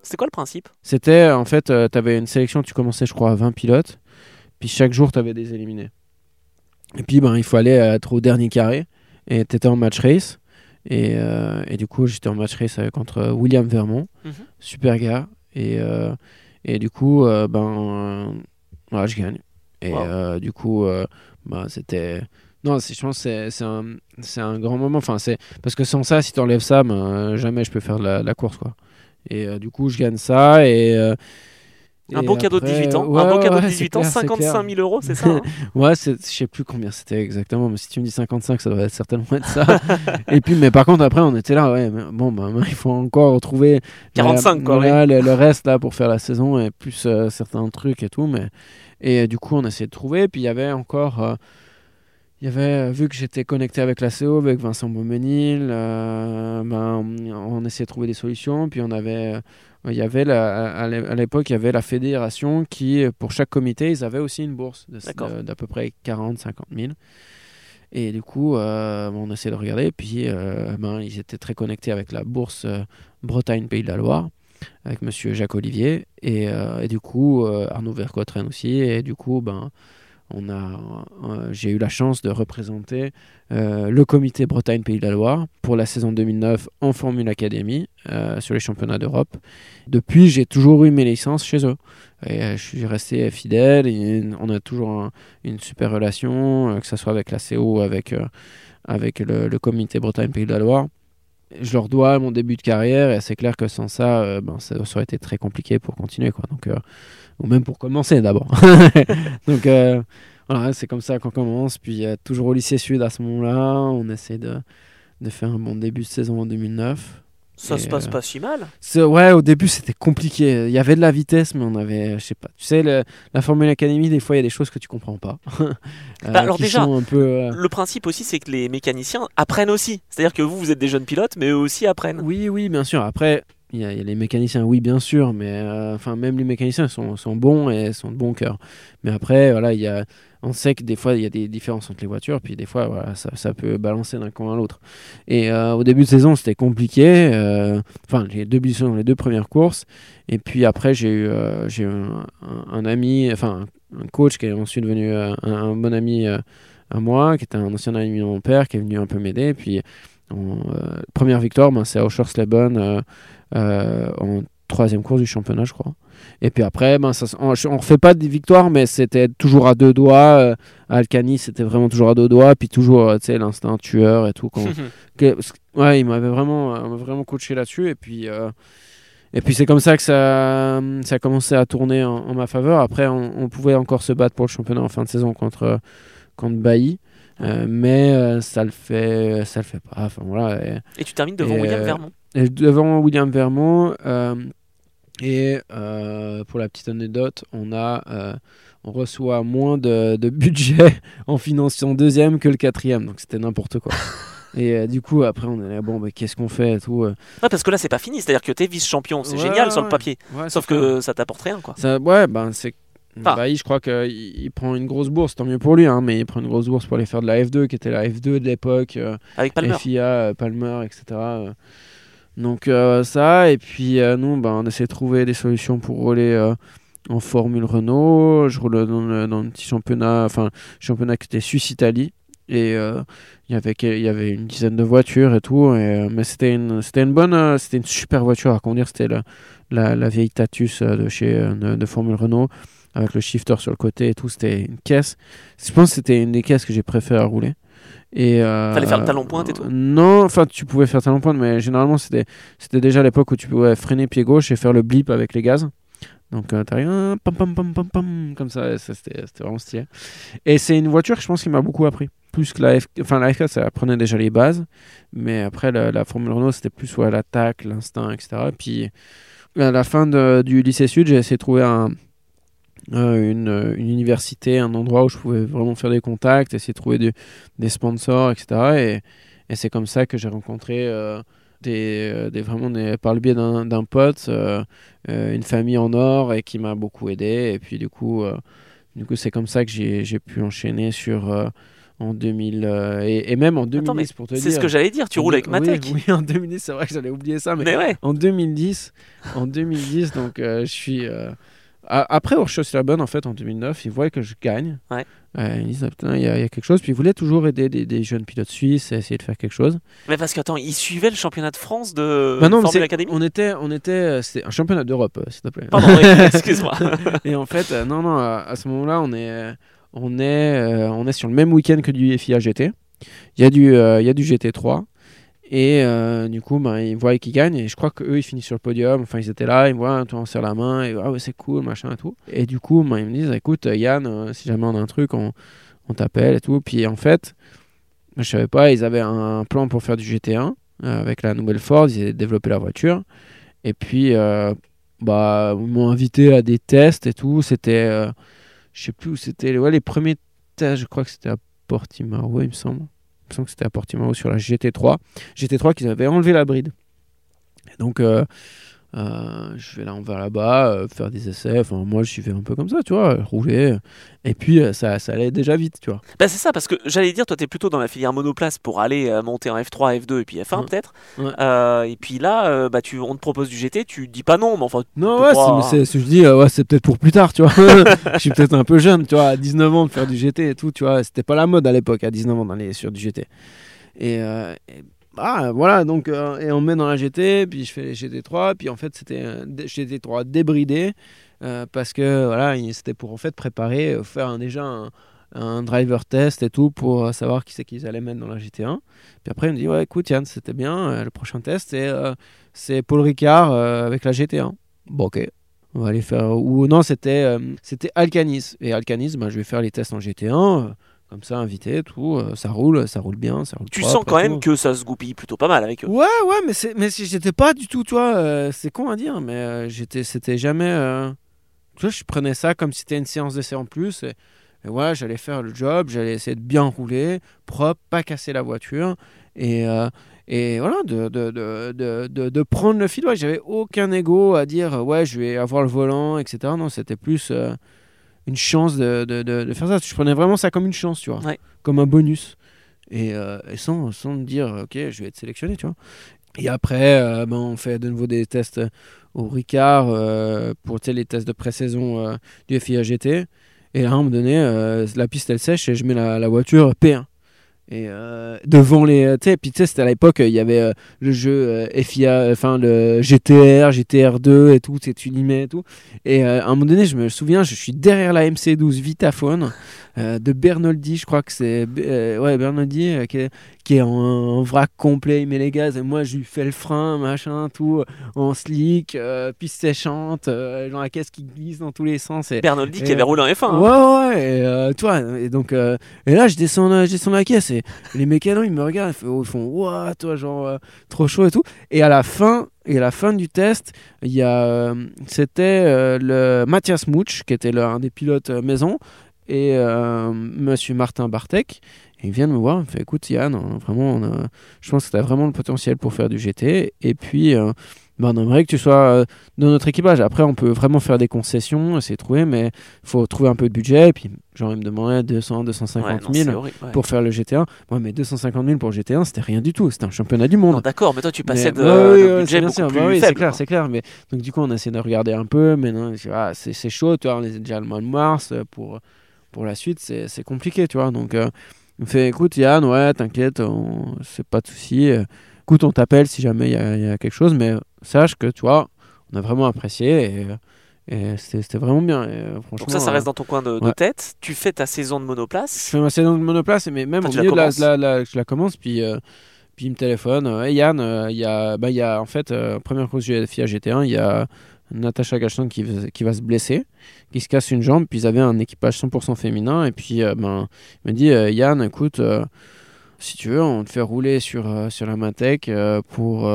C'était quoi le principe? C'était, en fait, tu avais une sélection, tu commençais, je crois, à 20 pilotes. Puis chaque jour, tu avais des éliminés. Et puis, ben, il fallait être au dernier carré. Et tu étais en match race. Et, euh, et du coup, j'étais en match race euh, contre William Vermont. Mhm. Super gars. Et, euh, et du coup, euh, ben, euh, je gagne. Et Wow. euh, du coup, euh, ben, c'était. Non, je pense que c'est- un, un grand moment. Enfin, parce que sans ça, si tu enlèves ça, ben, jamais je peux faire la, la course. Quoi. Et euh, du coup, je gagne ça. Et, euh, Un beau cadeau de après, 18 ans. ouais, un ouais, cadeau de ouais, 18 c'est ans, clair, c'est 55 000 euros, c'est ça hein Ouais, je sais plus combien c'était exactement, mais si tu me dis 55, ça doit être certainement être ça. et puis, mais par contre, après, on était là, ouais, bon, bah, il faut encore retrouver 45 la- quoi. voilà, le, le reste là pour faire la saison et plus euh, certains trucs et tout. Mais et euh, du coup, on essayait de trouver. Puis il y avait encore, euh, il y avait euh, vu que j'étais connecté avec la CO, avec Vincent Beaumenil, ben, on essayait de trouver des solutions. Puis on avait il y avait la- à l'é- à l'époque, il y avait la fédération qui, pour chaque comité, ils avaient aussi une bourse d'à peu près 40, 50 000. Et du coup, euh, on essayait de regarder. Puis, euh, ben, ils étaient très connectés avec la bourse euh, Bretagne-Pays de la Loire, avec monsieur Jacques Olivier. Et, euh, du coup, euh, Arnaud Vercottren aussi. Et du coup, ben, on a, euh, j'ai eu la chance de représenter le comité Bretagne-Pays de la Loire pour la saison 2009 en Formule Academy sur les championnats d'Europe. Depuis, j'ai toujours eu mes licences chez eux. Je suis resté fidèle. on a toujours un- une super relation, que ce soit avec la CO, avec, avec le, le comité Bretagne-Pays de la Loire. Je leur dois mon début de carrière et c'est clair que sans ça, euh, ben, ça, aurait été très compliqué pour continuer. Quoi. Donc, euh, ou même pour commencer d'abord. Donc euh, voilà, c'est comme ça qu'on commence. Puis toujours au lycée Sud à ce moment-là, on essaie de, de faire un bon début de saison en 2009. Ça se passe euh, pas si mal. Ouais, au début c'était compliqué. Il y avait de la vitesse, mais on avait, je sais pas. Tu sais, le- la Formule Academy, des fois il y a des choses que tu comprends pas. Euh, Bah, alors déjà, sont un peu. euh, Le principe aussi, c'est que les mécaniciens apprennent aussi. C'est-à-dire que vous, vous êtes des jeunes pilotes, mais eux aussi apprennent. Oui, oui, bien sûr. Après, il y, a les mécaniciens, oui, bien sûr, mais euh, enfin, même les mécaniciens sont, sont bons et sont de bon cœur. Mais après, voilà, il y a, on sait que des fois, il y a des différences entre les voitures, puis des fois, voilà, ça, peut balancer d'un camp à l'autre. Et euh, au début de saison, c'était compliqué. euh, Enfin, les deux les deux premières courses. Et puis après, j'ai eu, euh, j'ai un, ami, enfin, un coach qui est ensuite devenu euh, un, bon ami euh, à moi, qui était un ancien ami de mon père, qui est venu un peu m'aider. Puis, euh, première victoire, ben, c'est à Oschersleben euh, euh, en troisième course du championnat, je crois. Et puis après, ben, ça, on ne refait pas de victoire, mais c'était toujours à deux doigts. euh, à Alcani, c'était vraiment toujours à deux doigts. Puis toujours, euh, tu sais, l'instinct tueur et tout. Quand, que- ouais, il m'avait vraiment, euh, vraiment coaché là-dessus. Et puis, euh, et puis c'est comme ça que ça, ça a commencé à tourner en, en ma faveur. Après, on, on pouvait encore se battre pour le championnat en fin de saison contre, contre Bailly. Euh, mais euh, ça le fait, ça le fait pas. Enfin voilà. Et, Et tu termines devant Et, William euh, Vermont. et devant William Vermont. et euh, pour la petite anecdote, on a, euh, on reçoit moins de, de budget en finançant deuxième que le quatrième, donc c'était n'importe quoi. et euh, du coup, après, on est là, bon, mais qu'est-ce qu'on fait tout. parce que là, c'est pas fini. C'est-à-dire que t'es vice-champion. C'est Ouais, génial sur le papier. Ouais, Sauf que ça t'apporte rien, quoi. Ça, ouais, ben c'est. Enfin. Bah, je crois qu'il il prend une grosse bourse, tant mieux pour lui, hein, mais il prend une grosse bourse pour aller faire de la F2, qui était la F2 de l'époque, euh, Avec Palmer. FIA, euh, Palmer, etc. euh. Donc euh, ça, et puis euh, nous, ben, on essaie de trouver des solutions pour rouler euh, en Formule Renault. Je roule dans le, dans le petit championnat, enfin, championnat qui était Suisse-Italie. Et euh, il y avait il y avait une dizaine de voitures et tout, et, euh, mais c'était une, c'était une bonne, euh, c'était une super voiture à conduire. C'était la, la, la vieille Tatus euh, de chez euh, de, de Formule Renault avec le shifter sur le côté et tout. C'était une caisse. Je pense que c'était une des caisses que j'ai préféré à rouler. Et euh, Fallait faire le talon pointe et tout. Non, enfin tu pouvais faire talon pointe, mais généralement c'était c'était déjà l'époque où tu pouvais freiner pied gauche et faire le blip avec les gaz. Donc euh, t'arrives ah, pam pam pam pam pam comme ça, c'était c'était vraiment stylé. Et c'est une voiture que je pense qui m'a beaucoup appris. Plus que la F, enfin la F4 ça apprenait déjà les bases, mais après la, la Formule Renault c'était plus ouais, l'attaque, l'instinct, etc. Et puis à la fin de- du lycée sud, j'ai essayé de trouver un, euh, une, euh, une université, un endroit où je pouvais vraiment faire des contacts, essayer de trouver des sponsors, etc. Et, et c'est comme ça que j'ai rencontré euh, des, euh, des- vraiment des, par le biais d'un d'un pote, euh, euh, une famille en or et qui m'a beaucoup aidé. Et puis du coup, du coup c'est comme ça que j'ai j'ai pu enchaîner sur en 2000 euh, et, et même en 2010 Attends, mais pour te dire. C'est ce que j'allais dire. Tu roules avec Matek. Oui, oui, en 2010, c'est vrai que j'allais oublier ça, mais Mais ouais. en 2010, en 2010, donc euh, je suis. euh, après Horschel-Bonne, en fait, en 2009, ils voient que je gagne. Ouais. Euh, ils disent, ah, putain, il y, a il y a quelque chose. Puis ils voulaient toujours aider des, des jeunes pilotes suisses et essayer de faire quelque chose. Mais parce que, attends, il suivait le championnat de France de Bah non, Formule Academy on était, on était, euh, c'était un championnat d'Europe, euh, s'il te plaît. Pardon, excuse-moi. et en fait, euh, non, non, à, à ce moment-là, on est, on est, on est sur le même week-end que du FIA GT. Il y a du, il y a du GT3. Et euh, du coup, ben, ils voient qu'ils gagnent. Et je crois qu'eux, ils finissent sur le podium. Enfin, ils étaient là, ils me voient, on serre la main. Ah ouais, c'est cool, machin et tout. Et du coup, ben, ils me disent, écoute, Yann, euh, si jamais on a un truc, on, on t'appelle et tout. Puis en fait, je savais pas, ils avaient un plan pour faire du GT1 euh, avec la nouvelle Ford. Ils avaient développé la voiture. Et puis, euh, bah, ils m'ont invité à des tests et tout. C'était, euh, je sais plus où c'était. Ouais, les premiers tests, je crois que c'était à Portimao, il me semble. Que c'était à Portimao sur la GT3. GT3 qu'ils avaient enlevé la bride. Donc, euh, euh, je vais là, on va là-bas, euh, faire des essais. Enfin, moi, je suis fait un peu comme ça, tu vois, rouler. Et puis, euh, ça, ça allait déjà vite, tu vois. Bah c'est ça, parce que j'allais dire, toi t'es plutôt dans la filière monoplace pour aller monter en F3, F2 et puis F1 Ouais. peut-être. Ouais. Et puis là, bah, tu, on te propose du GT, tu dis pas non, mais enfin, Non, ouais, pas- c'est, je dis, ouais, c'est peut-être pour plus tard, tu vois. je suis peut-être un peu jeune, tu vois, à 19 ans de faire du GT et tout, tu vois. C'était pas la mode à l'époque, à 19 ans d'aller sur du GT. Et, et- ah, voilà, donc, euh, et on me met dans la GT, puis je fais les GT3, puis en fait, c'était un dé- GT3 débridé, euh, parce que, voilà, il- c'était pour en fait préparer, euh, faire déjà un, driver test et tout, pour euh, savoir qui c'est qu'ils allaient mettre dans la GT1. Puis après, il me dit, ouais, écoute, Yann, c'était bien, euh, le prochain test, c'est, euh, c'est Paul Ricard euh, avec la GT1. Bon, ok. On va aller faire. Ou non, c'était euh, c'était Alcanis. Et Alcanis, ben, je vais faire les tests en GT1. Comme ça, invité, tout. euh, ça roule, ça roule bien. Ça roule tu propre sens quand même tout. que ça se goupille plutôt pas mal avec eux. Ouais, ouais, mais, c'est, mais j'étais pas du tout, toi, euh, c'est con à dire, mais euh, j'étais, c'était jamais. Tu vois, je prenais ça comme si c'était une séance d'essai en plus. Et, et voilà, j'allais faire le job, j'allais essayer de bien rouler, propre, pas casser la voiture. Et, et voilà, de, de, de, de, prendre le feedback. J'avais aucun ego à dire, ouais, je vais avoir le volant, etc. Non, c'était plus une chance de, de, de, de faire ça. Je prenais vraiment ça comme une chance, tu vois, Ouais. comme un bonus. Et, euh, et sans, sans me dire, ok, je vais être sélectionné, tu vois. Et après, euh, ben, on fait de nouveau des tests au Ricard euh, pour les tests de pré-saison du FIA GT. Et là, à un moment donné, la piste elle sèche et je mets la, la voiture P1. Et euh, devant les. Tu sais, puis tu sais, c'était à l'époque, il y avait euh, le jeu euh, FIA, enfin le GTR, GTR2 et tout, tu tu y mets et tout. Et euh, à un moment donné, je me souviens, je suis derrière la MC12 Vitaphone euh, de Bernoldi, je crois que c'est. euh, ouais, Bernoldi, euh, qui, qui est en, en vrac complet, il met les gaz, et moi je lui fais le frein, machin, tout, en slick, euh, piste séchante, euh, dans la caisse qui glisse dans tous les sens. Et, Bernoldi qui avait roulé en F1. hein. Ouais, ouais, et, euh, toi, et donc, euh, et là, je descends, la- je descends la caisse, et les mécanos, ils me regardent, ils font, ils font Ouah, toi, genre, euh, trop chaud et tout. Et à la fin, et à la fin du test, il y a, euh, c'était euh, le Mathias Mouch, qui était le- un des pilotes euh, maison, et euh, Monsieur Martin Bartek. Et ils viennent me voir, ils me font écoute Yann, a vraiment, on a- je pense que tu as vraiment le potentiel pour faire du GT. Et puis, euh, ben, on aimerait que tu sois euh, dans notre équipage. Après, on peut vraiment faire des concessions, essayer de trouver, mais il faut trouver un peu de budget. Et puis, genre, ils me demandaient 200, Ouais, 250 non, 000 c'est horrible, ouais. pour faire le GT1. Moi, mais 250 000 pour le GT1, c'était rien du tout. C'était un championnat du monde. D'accord, mais toi tu passais Mais- de, ouais, de ouais, budget c'est bien beaucoup sûr. plus Bah oui, c'est clair, c'est clair. Mais donc du coup, on essaie de regarder un peu. Mais non, vois, c'est c'est chaud. Tu vois, on est déjà le mois de mars pour pour la suite, c'est compliqué, tu vois. Donc, euh, il me fait, écoute, Yann, ouais, t'inquiète, on- c'est pas de souci. Euh, Écoute, on t'appelle si jamais il y, a- il y a quelque chose, mais sache que tu vois, on a vraiment apprécié et, et c'était vraiment bien. Et, euh, franchement, Donc ça, ça euh, reste dans ton coin de, tête. Tu fais ta saison de je monoplace. fais ma saison de monoplace, mais même Toi, au milieu de la, commences. la- la- je la commence, puis, euh, puis il me téléphone. euh, Hey Yann, euh, il y, a, bah, y a en fait, euh, première course du FIA GT1, il y a Natacha Gachan qui, va- se blesser, qui se casse une jambe, puis ils avaient un équipage 100% féminin, et puis euh, ben, il m'a dit euh, Yann, écoute, euh, si tu veux, on te fait rouler sur, sur la Matec pour,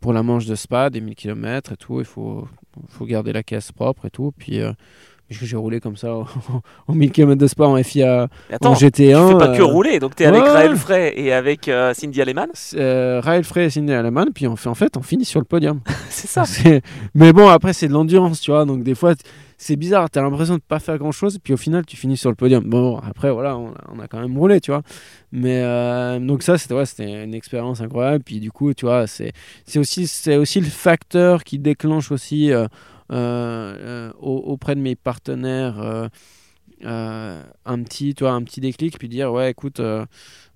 pour la manche de Spa, des 1000 km et tout, il faut, faut garder la caisse propre et tout, puis. Puisque j'ai roulé comme ça en 1000 km de Spa en FIA attends, en tu GT1. fais pas que euh, rouler. Donc tu es avec Raël. Frey et avec euh, Cindy Aleman. euh, Raël Frey et Cindy Aleman, puis on fait, en fait, on finit sur le podium. C'est ça. Mais bon, après, c'est de l'endurance, tu vois. Donc, des fois, c'est bizarre. Tu as l'impression de pas faire grand chose, puis au final, tu finis sur le podium. Bon, après, voilà, on, a- on a quand même roulé, tu vois. Mais euh, donc, ça, c'était ouais, une expérience incroyable. Puis, du coup, tu vois, c'est aussi, c'est aussi le facteur qui déclenche aussi euh, euh, au- auprès de mes partenaires. euh, un petit tu vois un petit déclic puis dire ouais écoute euh,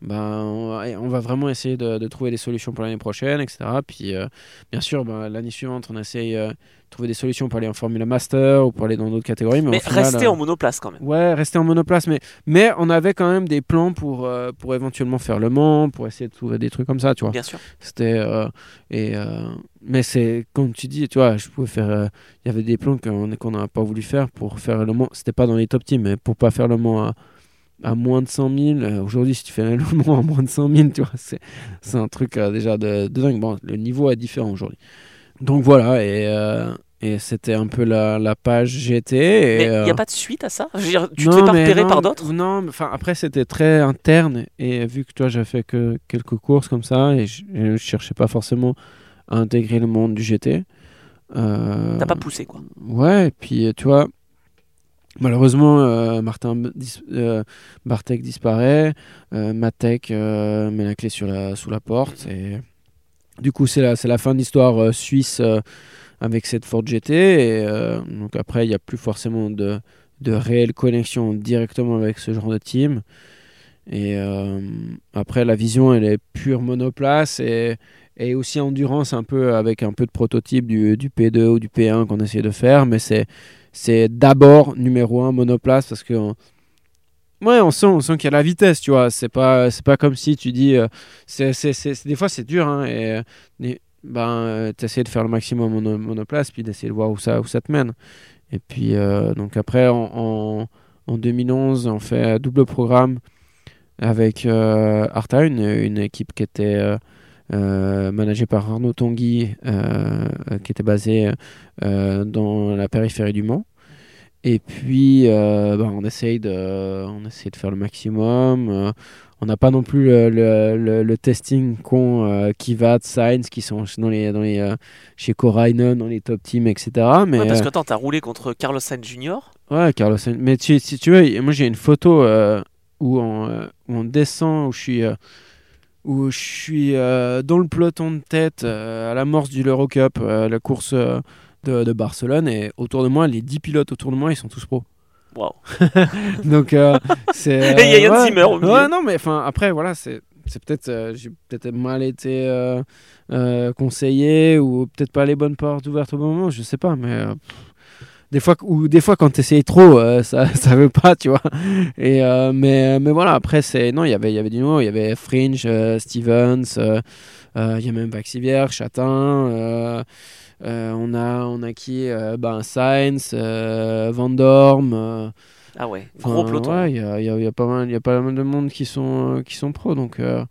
ben, on, va, on va vraiment essayer de, de trouver des solutions pour l'année prochaine etc puis euh, bien sûr ben, l'année suivante on essaye de trouver des solutions pour aller en Formula Master ou pour aller dans d'autres catégories mais, Mais au final, rester en monoplace quand même. Ouais, rester en monoplace, mais, mais on avait quand même des plans pour, pour éventuellement faire le Mans, pour essayer de trouver des trucs comme ça, tu vois. Bien sûr. C'était et mais c'est comme tu dis, tu vois, je pouvais faire. euh, Il y avait des plans qu'on qu'on n'a pas voulu faire pour faire le Mans. C'était pas dans les top teams, mais pour pas faire le Mans à, à moins de 100 000. euh, Aujourd'hui, si tu fais le Mans à moins de 100 000, tu vois, c'est c'est un truc euh, déjà de, de dingue. Bon, le niveau est différent aujourd'hui. Donc voilà et et c'était un peu la, la page GT. Il n'y a pas de suite à ça? Je veux dire, Tu te non, fais pas repérer non, par d'autres? Non, mais enfin après c'était très interne et vu que toi j'ai fait que quelques courses comme ça et je, je cherchais pas forcément à intégrer le monde du GT. Euh, T'as pas poussé quoi. Ouais, et puis euh, tu vois, malheureusement euh, Martin dis- euh, Bartek disparaît, Matek met la clé sur la, sous la porte et du coup c'est la, fin de l'histoire suisse avec cette Ford GT et donc après il n'y a plus forcément de, de réelle connexion directement avec ce genre de team. Et après, la vision, elle est pure monoplace et, et aussi endurance, un peu avec un peu de prototype du, du P2 ou du P1 qu'on essaie de faire. Mais c'est, c'est d'abord numéro un monoplace parce que. Ouais, on sent, sent qu'il y a la vitesse, tu vois. C'est pas, c'est pas comme si tu dis. euh, c'est, c'est, des fois, c'est dur. Hein, et, euh, et, ben, tu essaies de faire le maximum mono, monoplace, puis d'essayer de voir où ça, où ça te mène. Et puis, euh, donc après, en, en, en 2011, on fait un double programme avec euh, Arta, une équipe qui était euh, managée par Arnaud Tanguy, euh, euh, qui était basée euh, dans la périphérie du Mans. Et puis, euh, bah, on, essaye de, on essaye de faire le maximum. euh, on n'a pas non plus le, le, le- le testing qu'ont Kivat, Sainz, qui sont dans les, dans les, chez Korainen, dans les top teams, etc. Mais, Ouais, parce que attends, t'as roulé contre Carlos Sainz Jr. Ouais, Carlos Sainz. Mais tu- si tu veux, moi j'ai une photo où, on, où on descend, où je suis, où je suis euh, dans le peloton de tête euh, à l'amorce du l'Eurocup, euh, la course de, de Barcelone, et autour de moi, les 10 pilotes autour de moi, ils sont tous pros. Waouh. Donc c'est. Et il y a Yann ouais, Zimmer au milieu. Ouais, non, mais enfin après, voilà, c'est. C'est peut-être euh, j'ai peut-être mal été euh, euh, conseillé ou peut-être pas les bonnes portes ouvertes au bon moment, je sais pas, mais des fois ou des fois quand tu essayes trop ça ça veut pas tu vois et mais mais voilà après c'est non il y avait il y avait du nouveau il y avait Fringe Stevens il y a même Vaxivière Chatin on a on a qui ben Sainz Van Dorm ah ouais, gros peloton. Il y, a, y, a, pas mal, y a pas mal de monde qui sont, qui sont pros. Donc, euh.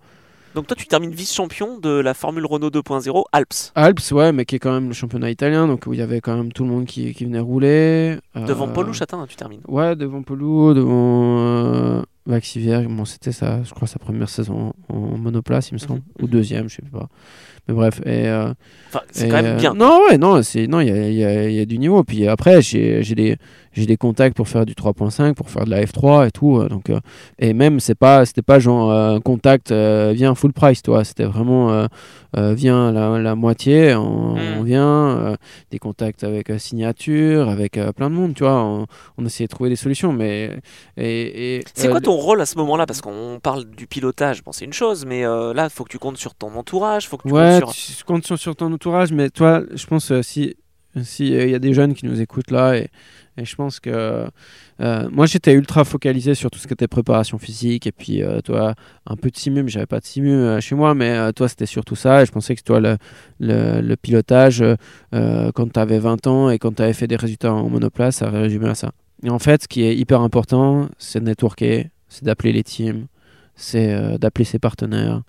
Donc toi, tu termines vice-champion de la Formule Renault 2.0 Alps. Alps, ouais, mais qui est quand même le championnat italien, donc où il y avait quand même tout le monde qui, qui venait rouler. Devant euh... Paul ou Chatin, tu termines Ouais, devant Paul devant euh, Vaxivière. Bon, c'était ça, je crois, sa première saison en, monoplace, il me semble, mhm, ou mhm. deuxième, je sais pas. Mais bref, et, euh, enfin, c'est quand même bien. Non, ouais, non, c'est non, il y a, y, a, y a, du niveau. Puis après, j'ai des j'ai des contacts pour faire du 3.5, pour faire de la F3 et tout. Euh, donc, euh, et même, c'est pas, c'était pas genre euh, contact, viens full price, toi. C'était vraiment viens la, la, moitié, on, hmm. vient, des contacts avec signature, avec plein de monde, tu vois. On, on, essayait de trouver des solutions. Mais, et, et c'est quoi ton rôle à ce moment-là? Parce qu'on parle du pilotage, bon, c'est une chose, mais là, il faut que tu comptes sur ton entourage. Faut que tu ouais, sur... tu comptes sur, ton entourage, mais toi, je pense si s'il y a des jeunes qui nous écoutent là et et je pense que euh, moi, j'étais ultra focalisé sur tout ce qui était préparation physique. Et puis, euh, toi, un peu de simu, mais j'avais pas de simu euh, chez moi. Mais toi, c'était surtout ça. Et je pensais que toi, le, le, pilotage, quand tu avais 20 ans et quand tu avais fait des résultats en monoplace, ça résumé à ça. Et en fait, ce qui est hyper important, c'est de networker, c'est d'appeler les teams, c'est d'appeler ses partenaires,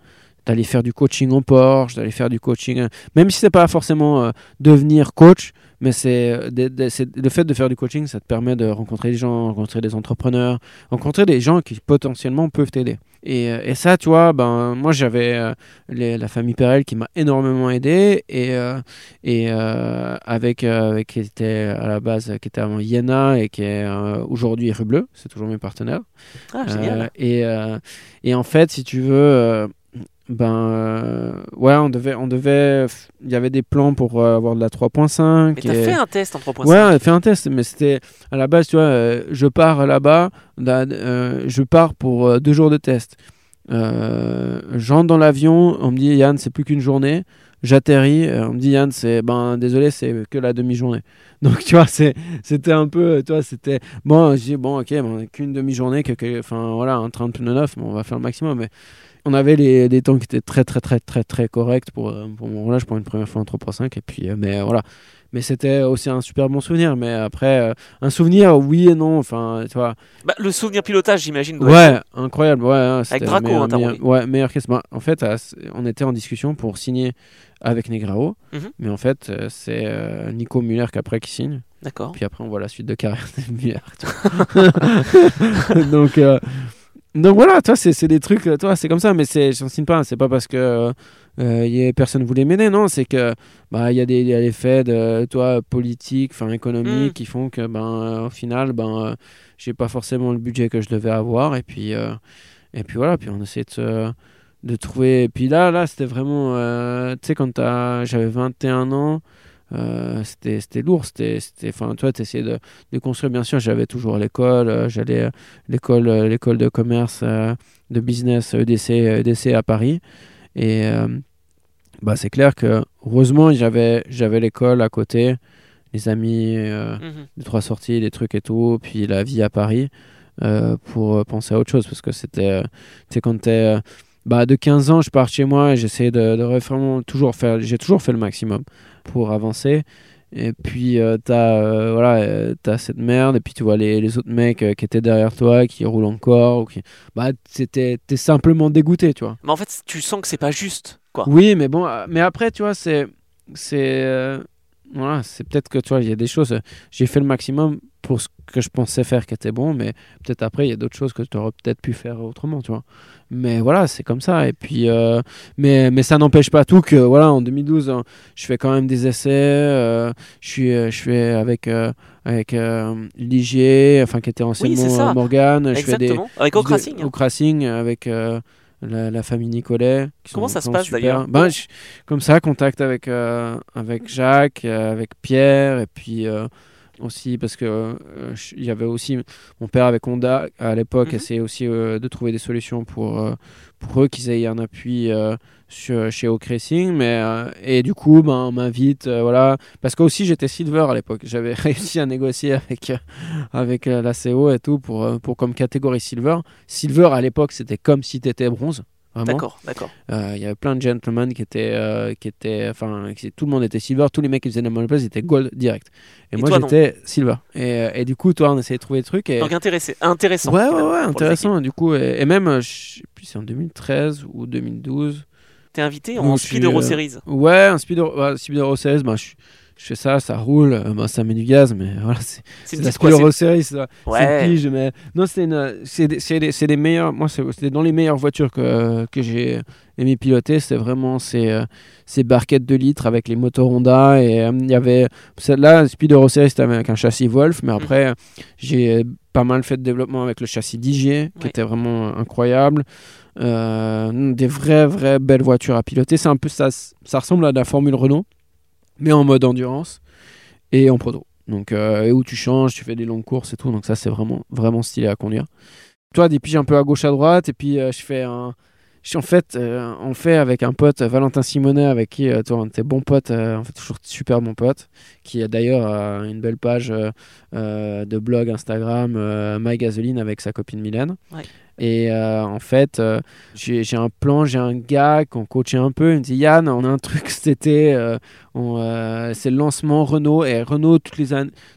d'aller faire du coaching en Porsche, d'aller faire du coaching, même si c'est pas forcément devenir coach, mais c'est le fait de faire du coaching, ça te permet de rencontrer des gens, rencontrer des entrepreneurs, rencontrer des gens qui potentiellement peuvent t'aider. Et, euh, et, ça, tu vois, ben, moi j'avais euh, la famille Perel qui m'a énormément aidé et, euh, et avec, avec qui était à la base, qui était avant Yena et qui est aujourd'hui Rue Bleu, c'est toujours mes partenaires. Ah, génial. et, et en fait, si tu veux ben euh, ouais on devait on devait il y avait des plans pour euh, avoir de la 3.5 mais t'as fait un test en 3.5 ouais fait un test mais c'était à la base tu vois euh, je pars là-bas je pars pour deux jours de test. J'entre dans l'avion on me dit Yann c'est plus qu'une journée. J'atterris on me dit Yann c'est ben désolé c'est que la demi-journée. Donc tu vois c'est c'était un peu tu vois c'était bon je dis bon ok bon, qu'une demi-journée que enfin voilà un train de pneus neuf on va faire le maximum mais on avait les, des temps qui étaient très très très très très corrects pour, euh, pour mon roulage pour une première fois en 3.5 et puis euh, mais voilà. Mais c'était aussi un super bon souvenir. Mais après euh, un souvenir oui et non. Enfin tu vois. Bah, le souvenir pilotage j'imagine ouais incroyable. Ouais hein, avec Draco meilleur, hein, meilleur, ouais meilleur bah, en fait on était en discussion pour signer avec Negrao. Mhm. mais en fait c'est Nico Muller qui après qui signe. D'accord. Puis après on voit la suite de carrière de Muller donc donc voilà, toi, c'est des trucs, toi, c'est comme ça, mais je n'en signe pas. C'est pas parce que euh, y a, personne voulait m'aider, non. C'est que bah il y a des, y a des faits, de, toi, politiques, enfin économiques, mm. qui font que ben euh, au final, ben euh, j'ai pas forcément le budget que je devais avoir, et puis euh, et puis voilà, puis on essaie de de trouver. Et puis là, là, c'était vraiment, tu sais, quand j'avais 21 ans. Euh, c'était lourd c'était enfin toi tu essayais de, de, construire bien sûr j'avais toujours l'école euh, j'allais euh, l'école l'école de commerce de business EDC EDC à Paris et bah c'est clair que heureusement j'avais j'avais l'école à côté les amis mhm. les trois sorties les trucs et tout puis la vie à Paris pour penser à autre chose parce que c'était tu sais quand t'es bah, de 15 ans, je pars chez moi et j'essaie de, de toujours faire, j'ai toujours fait le maximum pour avancer. Et puis, euh, t'as euh, voilà, euh, as cette merde, et puis tu vois les, les autres mecs qui étaient derrière toi, qui roulent encore, ou qui... bah, t'es simplement dégoûté, tu vois. Mais en fait, tu sens que c'est pas juste, quoi. Oui, mais bon, mais après, tu vois, c'est. c'est voilà, c'est peut-être que, tu vois, il y a des choses, j'ai fait le maximum pour ce que je pensais faire qui était bon, mais peut-être après, il y a d'autres choses que tu aurais peut-être pu faire autrement, tu vois. Mais voilà, c'est comme ça. Et puis, euh, mais, mais ça n'empêche pas tout que, voilà, en 2012, hein, je fais quand même des essais. Euh, je, suis, euh, je fais avec, avec Ligier, enfin, qui était anciennement oui, Morgane. Je fais des, avec Okrasing. Okrasing, avec la, famille Nicolet. Comment ça se passe d'ailleurs ben, Comme ça, contact avec, avec Jacques, avec Pierre, et puis aussi parce que euh, il y avait aussi mon père avec Honda à l'époque Mhm. essayait aussi euh, de trouver des solutions pour euh, pour eux qu'ils aient un appui sur- chez Oak Racing mais et du coup ben on m'invite voilà. Parce que aussi j'étais silver à l'époque. J'avais réussi à négocier avec avec la CO et tout pour pour comme catégorie silver. Silver à l'époque c'était comme si tu étais bronze D'accord, d'accord. euh, Il y avait plein de gentlemen qui étaient, euh, qui étaient, enfin, tout le monde était silver, tous les mecs qui faisaient la monoplace étaient gold direct. Et, Et moi j'étais silver. Et, euh, et du coup, toi, on essayait de trouver des trucs. Et... Donc intéressé, intéressant. ouais, ouais, ouais, intéressant. Du coup, et, et même, je sais plus, c'est en 2013 ou 2012. équipes. T'es invité en Speed suis, Euro Series? Ouais, un Speed Euro, Series, ben, je, je fais ça, ça roule, euh, ben, ça met du gaz, mais voilà, c'est C'est c'est la Speed c'est-. C'est Ouais. pige, mais non, c'est c'est des, c'est des- c'est des meilleurs. Moi, c'est c'est dans les meilleures voitures que, que j'ai aimé piloter. C'était vraiment ces, euh, ces barquettes de litres avec les moteurs Honda. Et euh, il y avait celle-là, Speed Euro Series, c'était avec un châssis Wolf, mais après, j'ai pas mal fait de développement avec le châssis DJ, qui était vraiment incroyable. Euh, des vraies, vraies belles voitures à piloter. C'est un peu ça, ça ressemble à de la Formule Renault, mais en mode endurance et en proto. Donc, euh, et où tu changes, tu fais des longues courses et tout. Donc, ça, c'est vraiment, vraiment stylé à conduire. Toi, des piges un peu à gauche, à droite. Et puis, euh, je fais un. je- En fait, euh, on fait avec un pote, Valentin Simonet, avec qui, euh, toi, on était bons potes, en fait, toujours super bons potes, qui a d'ailleurs une belle page de blog Instagram, My Gasoline, avec sa copine Mylène. Ouais. Et euh, en fait, euh, j'ai un plan, j'ai un gars qu'on coachait un peu. Il me dit Yann, on a un truc cet été. euh, euh, c'est le lancement Renault. Et Renault, toutes les,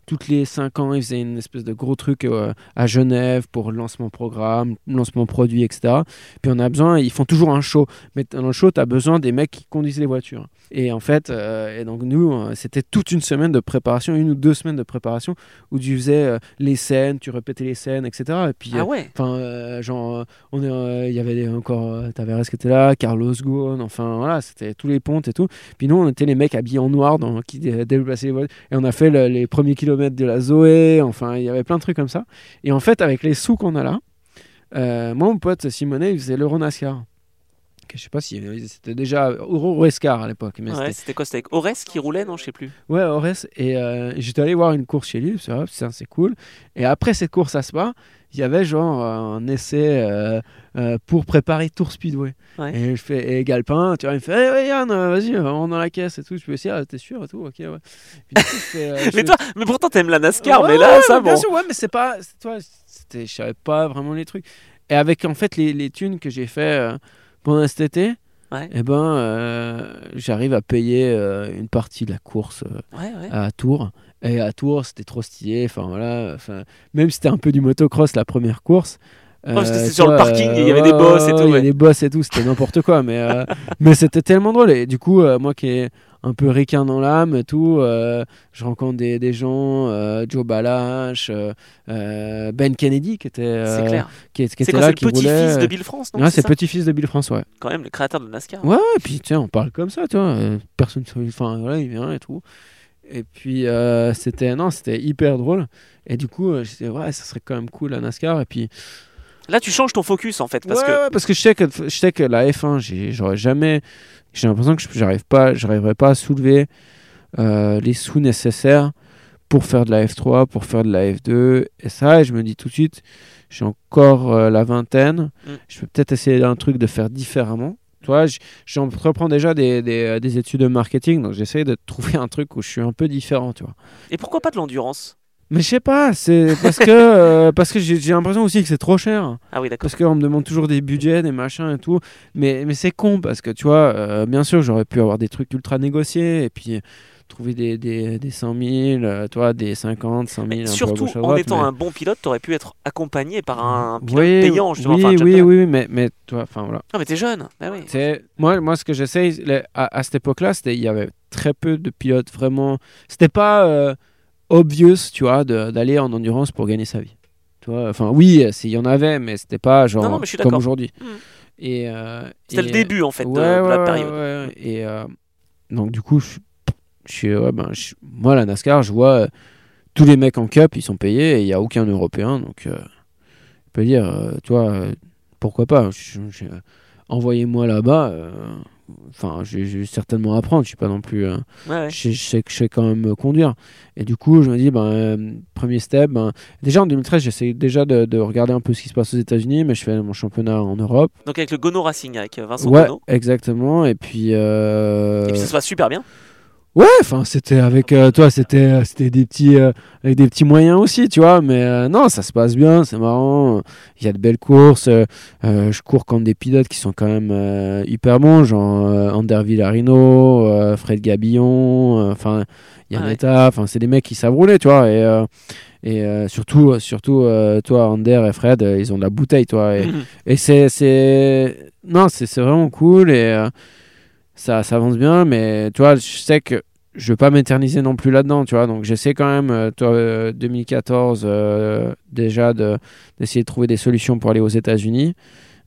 toutes les 5 ans, ils faisaient une espèce de gros truc euh, à Genève pour le lancement programme, lancement produit, etc. Puis on a besoin, ils font toujours un show. Mais dans le show, tu as besoin des mecs qui conduisent les voitures. Et en fait, et donc nous, c'était toute une semaine de préparation, une ou deux semaines de préparation où tu faisais les scènes, tu répétais les scènes, etc. Et puis, Ah ouais. Genre, euh, on euh, il y avait encore euh, Tavares qui était là, Carlos Ghosn, enfin voilà, c'était tous les pontes et tout. Puis nous, on était les mecs habillés en noir qui dé- déplaçaient les voitures. Et on a fait le- les premiers kilomètres de la Zoé, enfin, il y avait plein de trucs comme ça. Et en fait, avec les sous qu'on a là, moi, mon pote Simonet, il faisait l'Euronascar. Je sais pas si c'était déjà Eurorescar à l'époque, mais Ouais, c'était quoi C'était avec Ores qui roulait, non Je sais plus. Ouais, Ores. Et euh, j'étais allé voir une course chez lui, c'est cool. Et après cette course à Spa, il y avait genre un essai euh, euh, pour préparer Tour Speedway. Ouais. Et je fais, et Galpin, tu vois, il me fait, hey, ouais, Yann, vas-y, on dans la caisse et tout. Je peux essayer, ah, t'es sûr et tout, ok, ouais. Puis, du coup, je fais, je Mais toi, mais pourtant t'aimes la NASCAR, Ouais, mais là, ça, mais bien bon. sûr, ouais, mais c'est pas, c'est- toi, je savais pas vraiment les trucs. Et avec en fait les, les thunes que j'ai fait pendant cet été, Ouais. eh ben, euh, j'arrive à payer euh, une partie de la course. euh, Ouais, ouais. à Tours. Et à Tours, c'était trop stylé. Enfin, voilà. Enfin, même si c'était un peu du motocross la première course. que c'était sur le parking il y avait des bosses et tout, Il y avait des bosses et tout, c'était n'importe quoi. Mais, mais c'était tellement drôle. Et du coup, moi qui est un peu ricain dans l'âme et tout, euh, je rencontre des, des gens, euh, Joe Balash, euh, Ben Kennedy qui était, clair. qui, qui C'est était quoi là, qui le petit-fils de Bill France, non Ouais, C'est ça petit-fils de Bill France, ouais. Quand même, le créateur de NASCAR. Ouais, et puis tiens, on parle comme ça, tu vois. personne, enfin voilà, il vient et tout. Et puis c'était non, c'était hyper drôle. Et du coup, je disais ouais, ça serait quand même cool la NASCAR. Et puis Là, tu changes ton focus en fait, parce ouais, que ouais, parce que je sais que je sais que la F1, j'ai- j'aurais jamais, j'ai l'impression que je- j'arrive pas, j'arriverai pas à soulever euh, les sous nécessaires pour faire de la F3, pour faire de la F2 et ça. Et je me dis tout de suite, j'ai encore euh, la vingtaine. Mm. Je peux peut-être essayer un truc de faire différemment. J- j'entreprends déjà des, des, des études de marketing, donc j'essaie de trouver un truc où je suis un peu différent, tu vois. et pourquoi pas de l'endurance? Mais je sais pas, c'est parce que, euh, parce que j'ai l'impression aussi que c'est trop cher. Ah oui, d'accord. Parce qu'on me demande toujours des budgets, des machins et tout. Mais, mais c'est con parce que tu vois, euh, bien sûr, j'aurais pu avoir des trucs ultra négociés et puis trouver des, des, des 100 000, euh, tu vois, des 50, 100 000. Mais à surtout, en étant mais- un bon pilote, t'aurais pu être accompagné par un pilote oui, payant, justement. Oui, enfin, oui, gentleman. oui, mais, mais toi, enfin voilà. Ah, mais t'es jeune. Bah oui. Moi, moi, ce que j'essaye, à, à cette époque-là, c'était il y avait très peu de pilotes vraiment. C'était pas euh, obvious, tu vois, d'aller en endurance pour gagner sa vie. Tu vois, enfin, oui, il y en avait, mais c'était pas genre Non, non, comme aujourd'hui. Mm. Et euh, C'était le début, en fait, de, Ouais, de ouais, la période. ouais. Et euh, donc, du coup, je, je ben, je- moi, la NASCAR, je vois euh, tous les mecs en Cup, ils sont payés et il n'y a aucun Européen. Donc, je peux dire, tu vois, pourquoi pas Envoyez-moi là-bas. Euh, enfin, j'ai j'ai certainement à apprendre. Je suis pas non plus. euh, Ouais, ouais. je, je sais je sais quand même conduire. Et du coup, je me dis, ben, euh, premier step, ben, déjà en 2013, j'essaie déjà de, de regarder un peu ce qui se passe aux États-Unis, mais je fais mon championnat en Europe. Donc avec le Gono Racing, avec euh, Vincent ouais, Gono. exactement. Et puis. euh, Et puis ça se passe super bien. Ouais, enfin, c'était avec euh, toi, c'était euh, c'était des petits euh, avec des petits moyens aussi, tu vois. Mais euh, non, ça se passe bien, c'est marrant. Il y a de belles courses. je cours contre des pilotes qui sont quand même hyper bons, genre Ander Villarino, Fred Gabillon, enfin Ah ouais. Yannetta. Enfin, c'est des mecs qui savent rouler, tu vois. Et et euh, surtout surtout euh, toi, Ander et Fred, euh, ils ont de la bouteille, toi. Et, Mhm. et c'est, c'est... Non, c'est, c'est vraiment cool et ça, ça avance bien, mais tu vois, je sais que je veux pas m'éterniser non plus là-dedans, tu vois. Donc j'essaie quand même, euh, toi, euh, 2014, euh, déjà de, d'essayer de trouver des solutions pour aller aux États-Unis,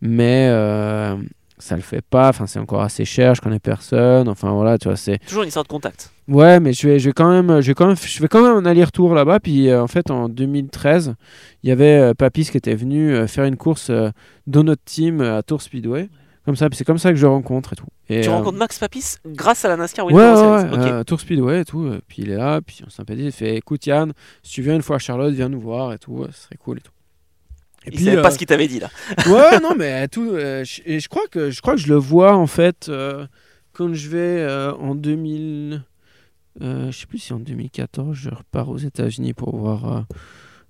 mais euh, ça le fait pas. Enfin, c'est encore assez cher, je connais personne. Enfin voilà, tu vois, c'est. Toujours une histoire de contact. Ouais, mais je vais, je vais quand même, je vais quand même, je fais quand même un aller-retour là-bas. Puis euh, en fait, en 2013, il y avait euh, Papis qui était venu euh, faire une course euh, dans notre team euh, à Tour Speedway. Comme ça, puis c'est comme ça que je le rencontre et tout. Et, tu euh, rencontres Max Papis grâce à la NASCAR Ouais, Winter ouais, Series. ouais, Ok. euh, Tour Speedway et tout. euh, Puis il est là, puis on sympathise. Il fait écoute Yann, si tu viens une fois à Charlotte, viens nous voir et tout. Ce serait cool et tout. Et Il savait euh, pas ce qu'il t'avait dit là. ouais, non, mais tout. je, et je crois que je crois que je le vois en fait quand je vais en 2000. euh, je sais plus si en 2014 je repars aux États-Unis pour voir euh,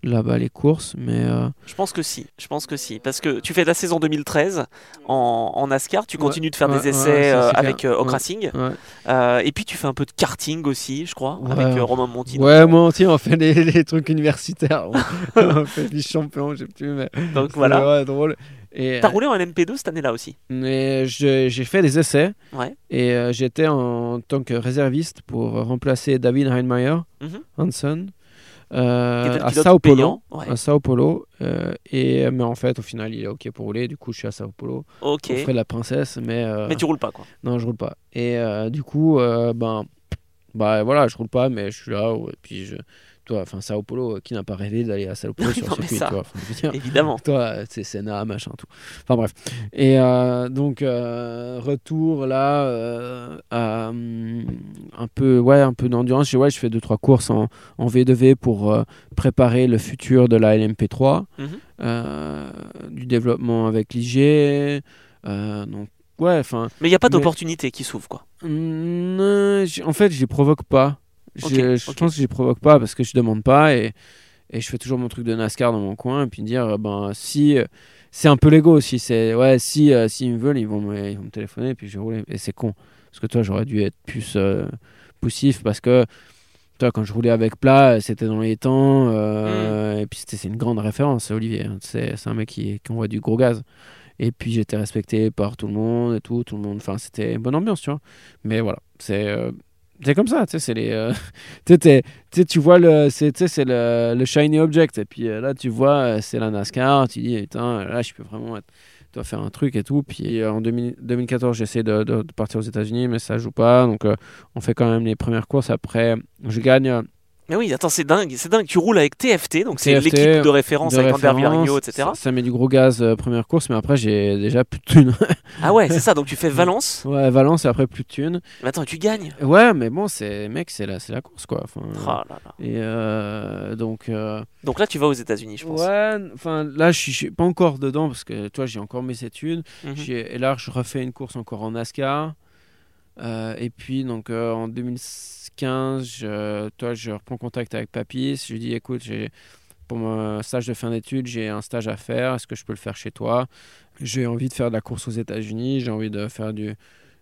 là-bas les courses, mais euh, Je pense que si. Je pense que si. Parce que tu fais la saison 2013 en, en NASCAR, tu Ouais, continues de faire ouais, des essais euh, avec euh. Racing. Euh, et puis tu fais un peu de karting aussi, je crois, avec Romain Monti. Ouais, moi aussi, on fait les, les trucs universitaires. on, on fait des champions, je sais plus, mais Donc voilà. ouais, drôle. T'as roulé en LMP2 cette année-là aussi. Mais j'ai fait des essais Ouais. et j'étais en tant que réserviste pour remplacer David Heinmeier euh, était le à pilote Sao Paulo. Ouais. À Sao Paulo. euh, et, mais en fait, au final, il est OK pour rouler. Du coup, je suis à Sao Paulo. Ok. On ferait la princesse, mais, euh, Mais tu roules pas quoi. non, je roule pas. Et euh, du coup, euh, ben, bah voilà, je roule pas, mais je suis là. ouais, et puis, je, toi, enfin, Sao Paulo, euh, qui n'a pas rêvé d'aller à Sao Paulo sur Non, le circuit, ça, tu vois, dire, Évidemment. toi, c'est Senna, machin, tout. Enfin bref. Et euh, donc, euh, retour là, euh, à, hum, un peu, ouais, un peu d'endurance. Je- Ouais, je fais deux trois courses en, en V2V pour préparer le futur de la LMP3, Mhm. du développement avec l'IG. donc, ouais, enfin, Mais il n'y a pas Mais- d'opportunité qui s'ouvre quoi. en fait, je les provoque pas. Je, Ok, je ok. pense que je provoque pas parce que je demande pas et, et je fais toujours mon truc de NASCAR dans mon coin et puis dire euh, ben si euh, c'est un peu l'ego aussi c'est ouais si euh, s'ils me veulent ils vont me, ils vont me téléphoner et puis je vais rouler et c'est con parce que toi j'aurais dû être plus euh, poussif parce que toi quand je roulais avec plat c'était dans les temps euh, et puis c'était c'est une grande référence c'est Olivier hein. c'est un mec qui, qui envoie du gros gaz et puis j'étais respecté par tout le monde et tout tout le monde enfin c'était une bonne ambiance tu vois mais voilà c'est euh, c'est comme ça, tu sais, c'est les. euh, tu sais, tu vois le, c'est, c'est le, le shiny object, et puis euh, là, tu vois, euh, c'est la NASCAR, tu dis, putain, là, je peux vraiment être, faire un truc et tout. Puis en 2000 2014, j'essaie de, de- partir aux États-Unis, mais ça joue pas, donc on fait quand même les premières courses. Après, je gagne. Mais oui, attends, c'est dingue, c'est dingue. Tu roules avec TFT, donc c'est l'équipe de référence de avec Ander Villarigno, etc. Ça, ça met du gros gaz euh, première course, mais après, j'ai déjà plus de thunes. Ah ouais, c'est ça. Donc tu fais Valence. ouais, Valence, et après, plus de thunes. Mais attends, tu gagnes. Ouais, mais bon, c'est, mec, c'est la, c'est la course, quoi. Enfin, là là. Et euh, donc. euh, Donc là, tu vas aux États-Unis, je pense. Ouais, enfin là je suis- pas encore dedans parce que toi j'ai encore mes études. Mhm. Et là je refais une course encore en NASCAR. Euh, et puis donc euh, en 2015, je, toi je reprends contact avec Papis. Je lui dis écoute, j'ai pour mon stage de fin d'études, j'ai un stage à faire. Est-ce que je peux le faire chez toi? J'ai envie de faire de la course aux États-Unis. J'ai envie de faire du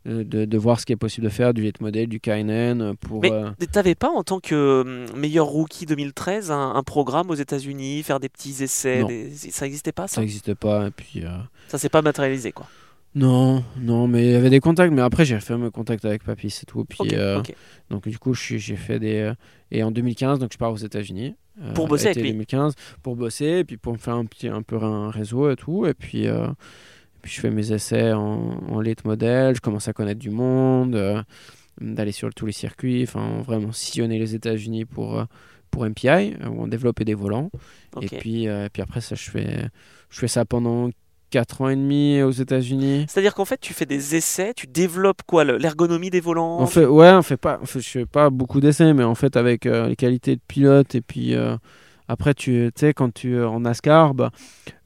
euh, de, de voir ce qui est possible de faire, du late model, du Kainen pour. Mais euh, t'avais pas, en tant que hum, meilleur rookie 2013, un, un programme aux États-Unis, faire des petits essais des- Ça existait pas, ça? Ça n'existe pas. Et puis. euh, Ça s'est pas matérialisé, quoi. Non, non, mais il y avait des contacts, mais après j'ai fait mes contacts avec papy, c'est tout. Puis, euh. Donc du coup, j'ai fait des... euh, et en 2015, donc je pars aux États-Unis. euh, Pour bosser avec lui. 2015, pour bosser, et puis pour me faire un, petit, un peu un réseau et tout. Et puis, euh, et puis je fais mes essais en, en late model, je commence à connaître du monde, d'aller sur tous les circuits, enfin vraiment sillonner les États-Unis pour, pour MPI, où on développait des volants. Et puis, euh, et puis après ça, je fais, je fais ça pendant 4 ans et demi aux États-Unis. C'est-à-dire qu'en fait, tu fais des essais, tu développes quoi le- L'ergonomie des volants On fait, ouais, on fait pas, on fait, je fais pas beaucoup d'essais, mais en fait avec euh, les qualités de pilote et puis euh, après tu sais quand tu euh, en NASCAR, bah,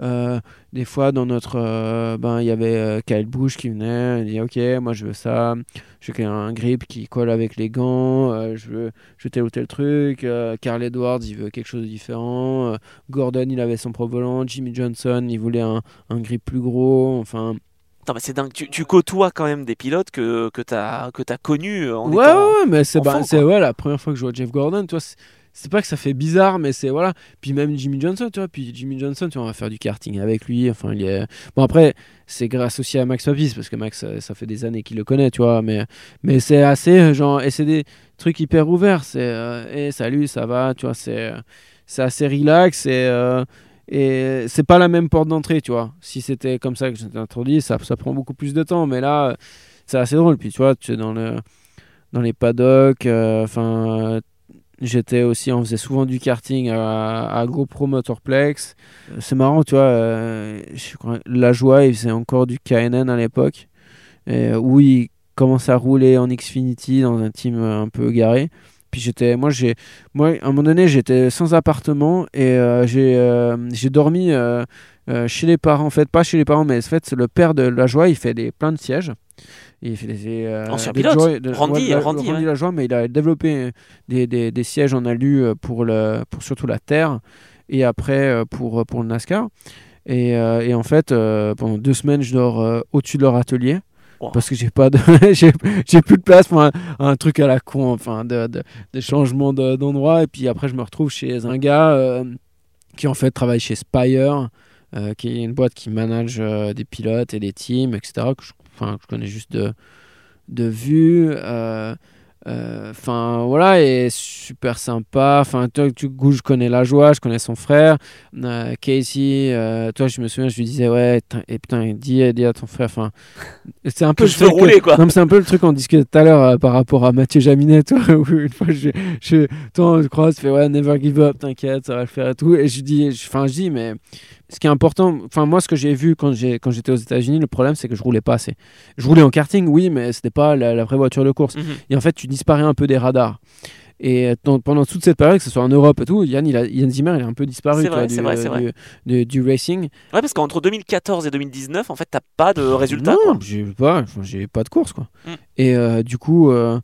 euh, des fois dans notre, euh, ben il y avait Kyle Busch qui venait, il dit ok moi je veux ça, je veux un grip qui colle avec les gants, euh, je veux, je veux tel ou tel truc, Carl Edwards il veut quelque chose de différent, Gordon il avait son propre volant, Jimmy Johnson il voulait un, un grip plus gros, enfin Attends, mais c'est dingue. Tu, tu côtoies quand même des pilotes que, que tu as, que as connus en ouais, étant... ouais, ouais, mais c'est bah, ouais, la première fois que je vois Jeff Gordon, tu vois, c'est- pas que ça fait bizarre, mais c'est voilà. Puis même Jimmy Johnson, tu vois, puis Jimmy Johnson, tu vois, on va faire du karting avec lui. Enfin, il est bon après, c'est grâce aussi à Max Papis parce que Max, ça, ça fait des années qu'il le connaît, tu vois, mais mais c'est assez euh, genre et c'est des trucs hyper ouverts. C'est euh, salut, ça va, tu vois, c'est euh, c'est assez relax et euh, et c'est pas la même porte d'entrée, tu vois. Si c'était comme ça que je t'ai introduit, ça, ça prend beaucoup plus de temps. Mais là, euh, c'est assez drôle. Puis tu vois, tu es dans, le, dans les paddocks. euh, Enfin, euh, j'étais aussi, on faisait souvent du karting à, à GoPro Motorplex. Euh, C'est marrant, tu vois. euh, la joie, il faisait encore du KNN à l'époque. Euh, où il commençait à rouler en Xfinity dans un team un peu garé. Puis j'étais, moi j'ai, moi à un moment donné j'étais sans appartement et j'ai, dormi chez les parents. En fait, pas chez les parents, mais en fait le père de la joie. Il fait des plein de sièges. Il fait des, euh, Ancien des pilote, Joy- de- Randy, ouais. la mais il a développé des, des, des sièges en alu euh, pour le, pour surtout la terre et après euh, pour pour le NASCAR. Et, euh, et en fait, euh, pendant deux semaines, je dors euh, au-dessus de leur atelier Wow. parce que j'ai pas de j'ai plus de place pour un, un truc à la con enfin de, de, de changement de- d'endroit et puis après je me retrouve chez un gars euh, qui en fait travaille chez Spire euh, qui est une boîte qui manage euh, des pilotes et des teams etc que je, enfin, je connais juste de de vue euh, euh, Enfin voilà, et super sympa. Enfin, toi, du coup, je connais la joie, je connais son frère. Euh, Casey, toi, je me souviens, je lui disais, ouais, et putain, dis, dis à ton frère. Enfin, c'est un peu le truc rouler, quoi. Non, c'est un peu le truc qu'on discutait tout à l'heure par rapport à Mathieu Jaminet, toi, où une fois, je, je, toi, je crois, tu fais, ouais, never give up, t'inquiète, ça va le faire et tout. Et je dis, enfin, je dis, mais ce qui est important, enfin, moi, ce que j'ai vu quand j'ai- quand j'étais aux États-Unis, le problème, c'est que je roulais pas assez. Je roulais en karting, oui, mais c'était pas la, la vraie voiture de course. Mhm. Et en fait, tu disparais un peu des radars. Et dans- pendant toute cette période, que ce soit en Europe et tout, Yann, il a, Yann Zimmer, il a un peu disparu vrai, vois, du, vrai, c'est euh, vrai. du- du- du racing. Ouais, parce qu'entre 2014 et 2019, en fait, t'as pas de résultats. non, j'ai pas, j'ai pas de course quoi. Mm. Et euh, du coup, euh,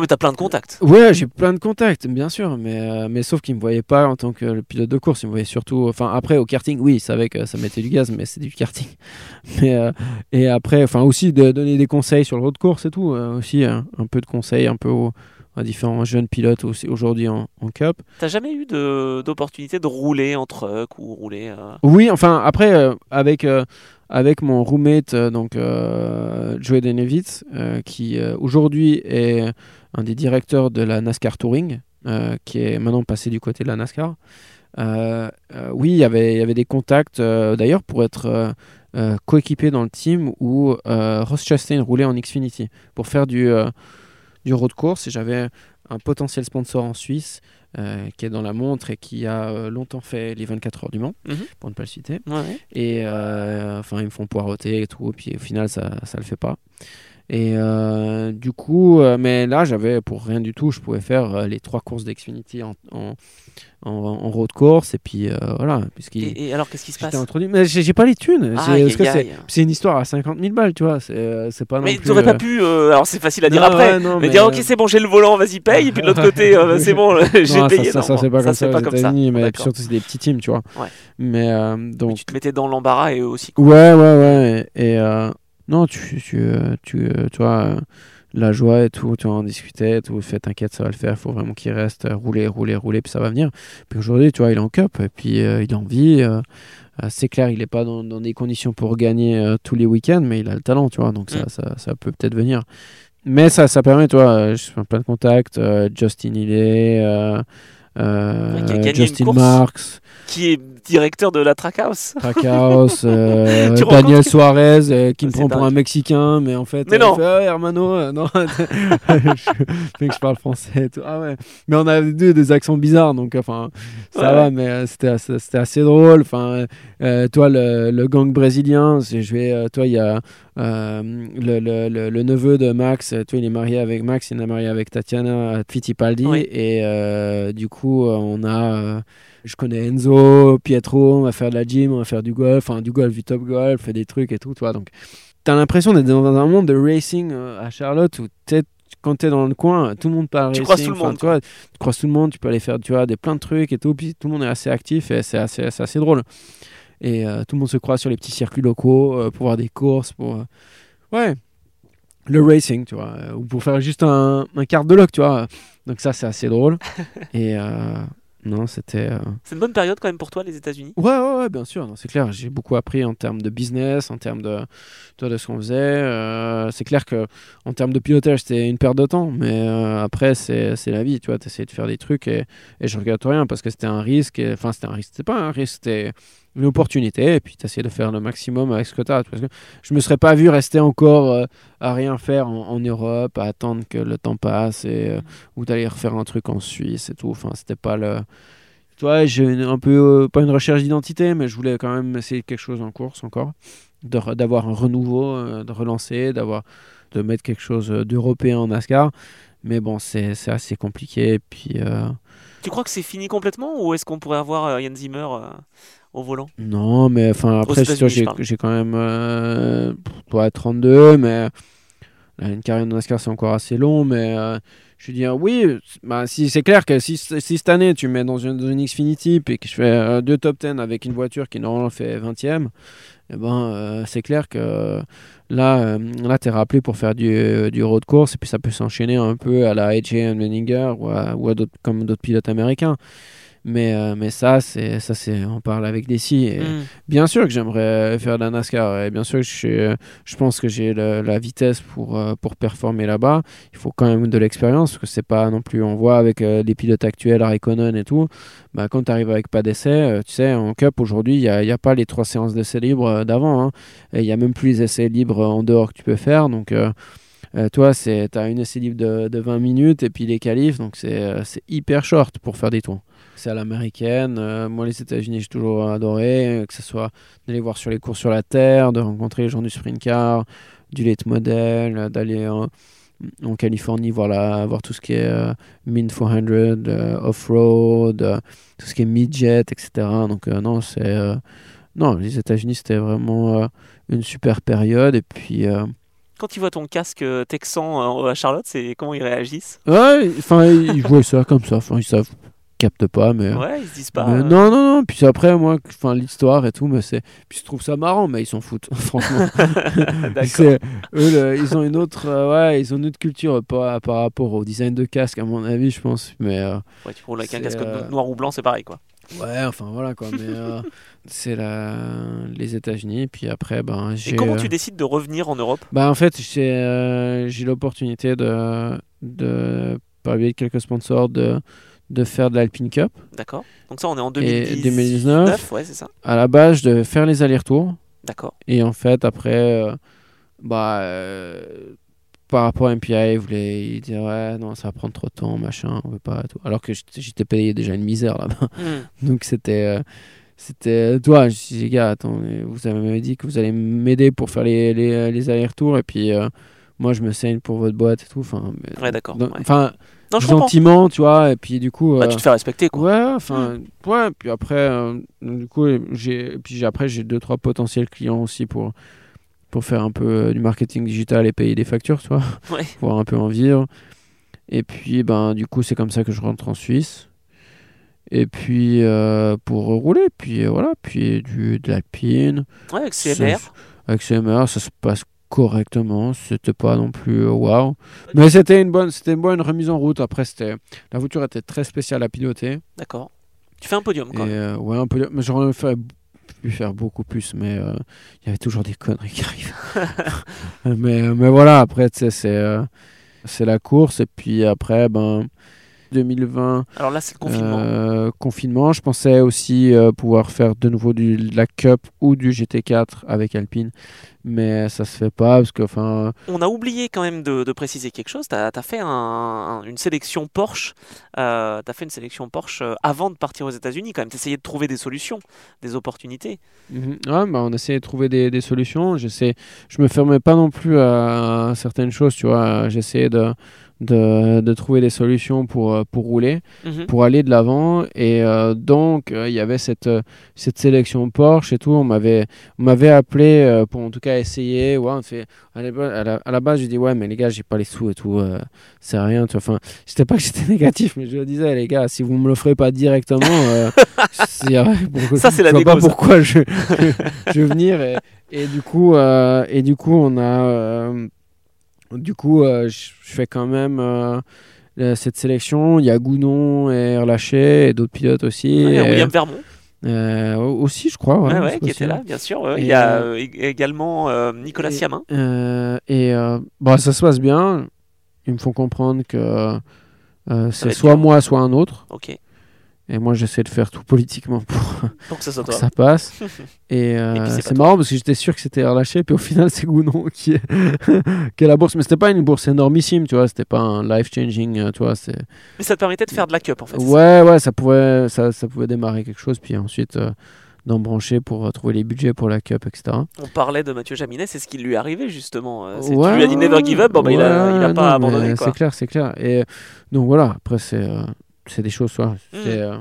Mais t'as plein de contacts. ouais, j'ai plein de contacts, bien sûr, mais, euh, mais sauf qu'il me voyait pas en tant que le pilote de course, il me voyait surtout, enfin après au karting, oui, il savait que ça mettait du gaz, mais c'est du karting. Mais euh, et après, enfin aussi de donner des conseils sur le road course et tout, euh, aussi euh, un peu de conseils, un peu aux, différents jeunes pilotes aussi aujourd'hui en, en cup. T'as jamais eu d'opportunité de rouler en truck ou rouler. euh, Oui, enfin après euh, avec euh, avec mon roommate euh, donc euh, Joey Denevitz euh, qui aujourd'hui est un des directeurs de la NASCAR Touring qui est maintenant passé du côté de la NASCAR. Oui, il y avait des contacts d'ailleurs pour être coéquipé dans le team où Ross Chastain roulait en Xfinity pour faire du du road course j'avais un potentiel sponsor en Suisse euh, qui est dans la montre et qui a euh, longtemps fait les 24 heures du Mans, Mhm. pour ne pas le citer. Ouais. Et euh, enfin, ils me font poireauter et tout, et puis au final, ça ça le fait pas. Et euh, du coup, euh, mais là, j'avais pour rien du tout, je pouvais faire euh, les trois courses d'Xfinity en, en, en, en road course, et puis voilà, Et, et alors, qu'est-ce qui se passe? j'étais introduit. Mais j'ai pas les thunes, c'est- une histoire à 50 000 balles, tu vois, c'est pas non Mais t'aurais pas pu. alors, c'est facile à dire non, après. ouais, non, mais, mais, dire, ok, c'est bon, j'ai le volant, vas-y, paye. Et puis de l'autre côté, euh, c'est bon, j'ai payé. Ça, ça, Non, ça, c'est pas comme ça, pas comme ça. Mais surtout c'est des petits teams, tu vois. Ouais. Mais euh, Mais donc tu te mettais dans l'embarras et aussi. Ouais, ouais, ouais. Et non, tu, tu, euh, tu, euh, tu vois, euh, la joie et tout, tu vois, on discutait, tout, fait, t'inquiète, ça va le faire, faut vraiment qu'il reste, rouler, rouler, rouler, puis ça va venir. Puis aujourd'hui, tu vois, il est en cup, et puis euh, il a envie. euh, c'est clair, il n'est pas dans, dans des conditions pour gagner euh, tous les week-ends, mais il a le talent, tu vois, donc ça, Mm. ça, ça peut peut-être venir. Mais ça, ça permet, tu vois, je fais plein de contacts, Justin gagné une Justin. Marks, Qui est directeur de la Trackhouse. Trackhouse, euh, Daniel Suarez euh, qui me C'est prend pour un Mexicain, mais en fait, Mais euh, non. fait, Ah, Hermano, euh, non, je, mec, je parle français et tout. Ah ouais. Mais on a deux des accents bizarres, donc enfin, ça Ouais. va, mais euh, c'était assez, c'était assez drôle. Enfin, euh, toi, le, le gang brésilien, je vais, euh, toi, il y a euh, le, le, le, le neveu de Max, euh, toi, il est marié avec Max, il est marié avec Tatiana Fittipaldi, Oui. et euh, du coup, euh, on a. euh, je connais Enzo, Pietro, on va faire de la gym, on va faire du golf, enfin du golf, du top golf, fait des trucs et tout, toi. Donc, t'as l'impression d'être dans un monde de racing euh, à Charlotte où t'es- quand t'es dans le coin, tout le monde parle Tu racing. croises tout le monde, Tu, tu croises tout le monde, tu peux aller faire tu vois, des plein de trucs et tout, puis tout le monde est assez actif et c'est assez, c'est assez drôle. Et euh, tout le monde se croise sur les petits circuits locaux euh, pour voir des courses, pour. euh, Ouais. Le racing, tu vois, ou pour faire juste un, un quart de lock, tu vois. Donc ça, c'est assez drôle. et non, c'était. euh, C'est une bonne période quand même pour toi, les États-Unis. Ouais, ouais, ouais, bien sûr, non, c'est clair. J'ai beaucoup appris en termes de business, en termes de, vois, de ce qu'on faisait. Euh, c'est clair que en termes de pilotage, c'était une perte de temps, mais euh, après, c'est la vie, tu vois. Tu de faire des trucs et, et je regrette rien parce que c'était un risque. Enfin, c'était un risque, c'était pas un risque, c'était une opportunité. Et puis, tu de faire le maximum avec ce que tu. Parce que je me serais pas vu rester encore euh, à rien faire en, Europe, à attendre que le temps passe et, euh, ou d'aller refaire un truc en Suisse et tout. Enfin, c'était pas le. Tu vois, j'ai un peu, euh, pas une recherche d'identité, mais je voulais quand même essayer quelque chose en course encore, d'avoir un renouveau, de relancer, d'avoir, de mettre quelque chose d'européen en NASCAR. Mais bon, c'est assez compliqué. Puis, Tu crois que c'est fini complètement ou est-ce qu'on pourrait avoir euh, Yann Zimmer euh, au volant? Non, mais enfin, après, j'ai quand même euh, toi, 32, mais là, une carrière de NASCAR, c'est encore assez long. Mais euh, je veux dire, oui, bah, si, c'est clair que si, si cette année, tu me mets dans une, dans une Xfinity et que je fais euh, deux top 10 avec une voiture qui normalement fait 20e, eh ben, euh, c'est clair que là, euh, là tu es rappelé pour faire du, du road course et puis ça peut s'enchaîner un peu à la AJ Menninger ou à, ou à comme d'autres pilotes américains. Mais, euh, mais ça, c'est, ça c'est, on parle avec Desi. Et Hmm. Bien sûr que j'aimerais faire de la NASCAR et bien sûr que je, suis, euh, je pense que j'ai la vitesse pour, euh, pour performer là-bas. Il faut quand même de l'expérience parce que c'est pas non plus, on voit avec euh, les pilotes actuels, Raikkonen et tout, bah, quand tu arrives avec pas d'essai, euh, tu sais, en Cup aujourd'hui, il n'y a, y a pas les trois séances d'essais libres euh, d'avant. hein. Il n'y a même plus les essais libres en dehors que tu peux faire. Donc. euh, euh, toi, tu as une essai libre de, de 20 minutes et puis les qualifs, donc c'est euh, c'est hyper short pour faire des tours. C'est à l'américaine. euh, moi, les États-Unis, j'ai toujours adoré, euh, que ce soit d'aller voir sur les courses sur la terre, de rencontrer les gens du sprint car, du late model, euh, d'aller en, en Californie voir, la, voir tout ce qui est euh, Min 400, euh, off-road, tout ce qui est mid-jet, etc. Donc, non, c'est. non, les États-Unis, c'était vraiment une super période. Et puis. Quand ils voient ton casque texan à Charlotte, c'est comment ils réagissent? Ouais, enfin, ils voient ça comme ça. Enfin, ils savent, captent pas, mais. Ouais, ils se disent pas. mais euh, Non, non, non. Puis après, moi, enfin, l'histoire et tout, mais c'est. Puis je trouve ça marrant, mais ils s'en foutent, franchement. Eux, le- ils ont une autre, euh, ouais, ils ont une autre culture par, par rapport au design de casque, à mon avis, je pense. Mais euh, Ouais, tu avec un casque euh, noir ou blanc, c'est pareil quoi. ouais, enfin voilà quoi. Mais euh, c'est la... les États-Unis. Puis après, ben, j'ai. Et comment euh, tu décides de revenir en Europe? Bah en fait, j'ai euh, j'ai l'opportunité de, de, par le biais de quelques sponsors, de, de faire de l'Alpine Cup. D'accord. Donc ça, on est en Et 2019. 2019. Ouais, c'est ça. À la base, de faire les allers-retours. D'accord. Et en fait, après, euh, bah, euh, par rapport à MPI, ils voulaient disaient ouais, non, ça va prendre trop de temps, machin, on veut pas. Tout. Alors que j'étais payé déjà une misère là-bas. Hmm. Donc c'était. euh, c'était toi, je dis les gars, attends, vous avez dit que vous allez m'aider pour faire les, les, les allers-retours et puis moi je me saigne pour votre boîte et tout. Enfin, Ouais, d'accord. ouais. Enfin, comprends. gentiment, tu vois, et puis du coup. Bah, euh, tu te fais respecter quoi. Ouais, enfin, ouais, puis après, euh, du coup, j'ai, puis après, j'ai deux, trois potentiels clients aussi pour, pour faire un peu euh, du marketing digital et payer des factures, tu vois, Ouais. pouvoir un peu en vivre. Et puis, ben, du coup, c'est comme ça que je rentre en Suisse. Et puis, euh, pour rouler, puis voilà, puis du, de l'alpine. Ouais, avec CMR. Avec CMR, ça se passe correctement. C'était pas non plus euh, waouh. Mais c'était une bonne, c'était une bonne remise en route. Après, c'était, la voiture était très spéciale à piloter. D'accord. Tu fais un podium quand même. euh, ouais, un peu. Mais j'aurais pu faire beaucoup plus, mais euh, il y avait toujours des conneries qui arrivent. mais, mais voilà, après, tu sais, c'est euh, c'est la course. Et puis après, ben, 2020. Alors là, c'est le confinement. Euh, confinement. Je pensais aussi euh, pouvoir faire de nouveau du, de la Cup ou du GT4 avec Alpine, mais ça se fait pas parce que, enfin, On a oublié quand même de, de préciser quelque chose. Tu as, fait un- un- une sélection Porsche. Euh, tu as fait une sélection Porsche euh, avant de partir aux États-Unis quand même. Tu essayais de trouver des solutions, des opportunités. Mhm. Ouais, bah, on essayait de trouver des, des solutions. Je me fermais pas non plus à, certaines choses, tu vois. J'essayais de, de, de trouver des solutions pour, euh, pour rouler, Mhm. pour aller de l'avant. Et euh, donc, euh, il y avait cette, cette sélection Porsche et tout. On m'avait, on m'avait appelé euh, pour en tout cas essayer. Ouais, on fait, à, la, à la- base, j'ai dit, ouais, mais les gars, j'ai pas les sous et tout. c'est rien. Tu. Enfin, c'était pas que j'étais négatif, mais je le disais, les gars, si vous me l'offrez pas directement, c'est- pourquoi- Ça, c'est la je vois pas ça. pourquoi je, je veux venir. Et, et du coup, et du coup, on a, du coup, euh, je fais quand même euh, euh, cette sélection. Il y a Gounon et Erlaché et d'autres pilotes aussi. Ouais, Et, William Vermont, euh, aussi, je crois. ouais, ouais, qui était là, bien sûr. Il y a euh, ég- également euh, Nicolas et- Siamin. Et bon, ça se passe bien. Ils me font comprendre que c'est soit moi, soit un autre. Ok, Et moi, j'essaie de faire tout politiquement pour, pour que ça soit pour que toi. ça passe. Et, euh, Et c'est toi. marrant parce que j'étais sûr que c'était relâché, puis au final, c'est Gounon qui est, qui est la bourse. Mais c'était pas une bourse énormissime, tu vois. C'était pas un life-changing, euh, tu vois. Mais ça te permettait de faire de la cup en fait. Ouais, ouais, ça pouvait, ça, ça pouvait démarrer quelque chose, puis ensuite euh, d'embrancher pour euh, trouver les budgets pour la Cup, etc. On parlait de Mathieu Jaminet, c'est ce qui lui est arrivé justement. euh, Ouais, tu lui as dit never give up, bon, bah, il, ouais, il a pas non, abandonné. C'est clair, c'est clair. Et donc voilà, après, c'est, euh, c'est des choses, soit. Mm. c'est, euh,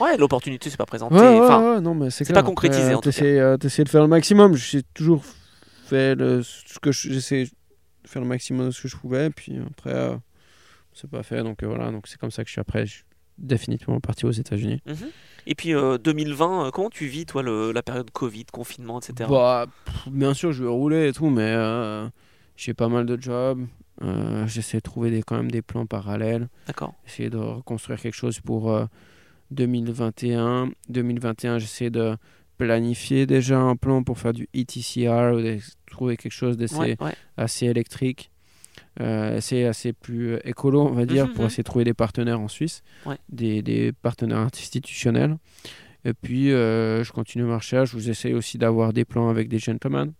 Ouais, l'opportunité s'est pas présentée. Ouais, enfin, ouais, non, mais c'est c'est pas concrétisé, Après, en tout cas. euh, t'essaies de faire le maximum. J'ai toujours fait le, ce que je- j'essaie de faire le maximum de ce que je pouvais. Puis après, euh, c'est pas fait. Donc euh, voilà, donc c'est comme ça que je suis après. Je suis définitivement parti aux États-Unis. mhm. Et puis euh, 2020, euh, comment tu vis toi le- la période Covid, confinement, etc. Bah, pff, bien sûr, je vais rouler et tout, mais euh, j'ai pas mal de jobs. Euh, j'essaie de trouver des, quand même des plans parallèles. D'accord. essayer de reconstruire quelque chose pour euh, 2021. 2021, j'essaie de planifier déjà un plan pour faire du ETCR ou de trouver quelque chose d'assez Ouais, ouais. assez électrique, euh, assez, assez plus euh, écolo, on va dire, Mhm, pour mhm. essayer de trouver des partenaires en Suisse, Ouais. des, des partenaires institutionnels. Et puis, euh, je continue ma recherche. Je vous essaie aussi d'avoir des plans avec des gentlemen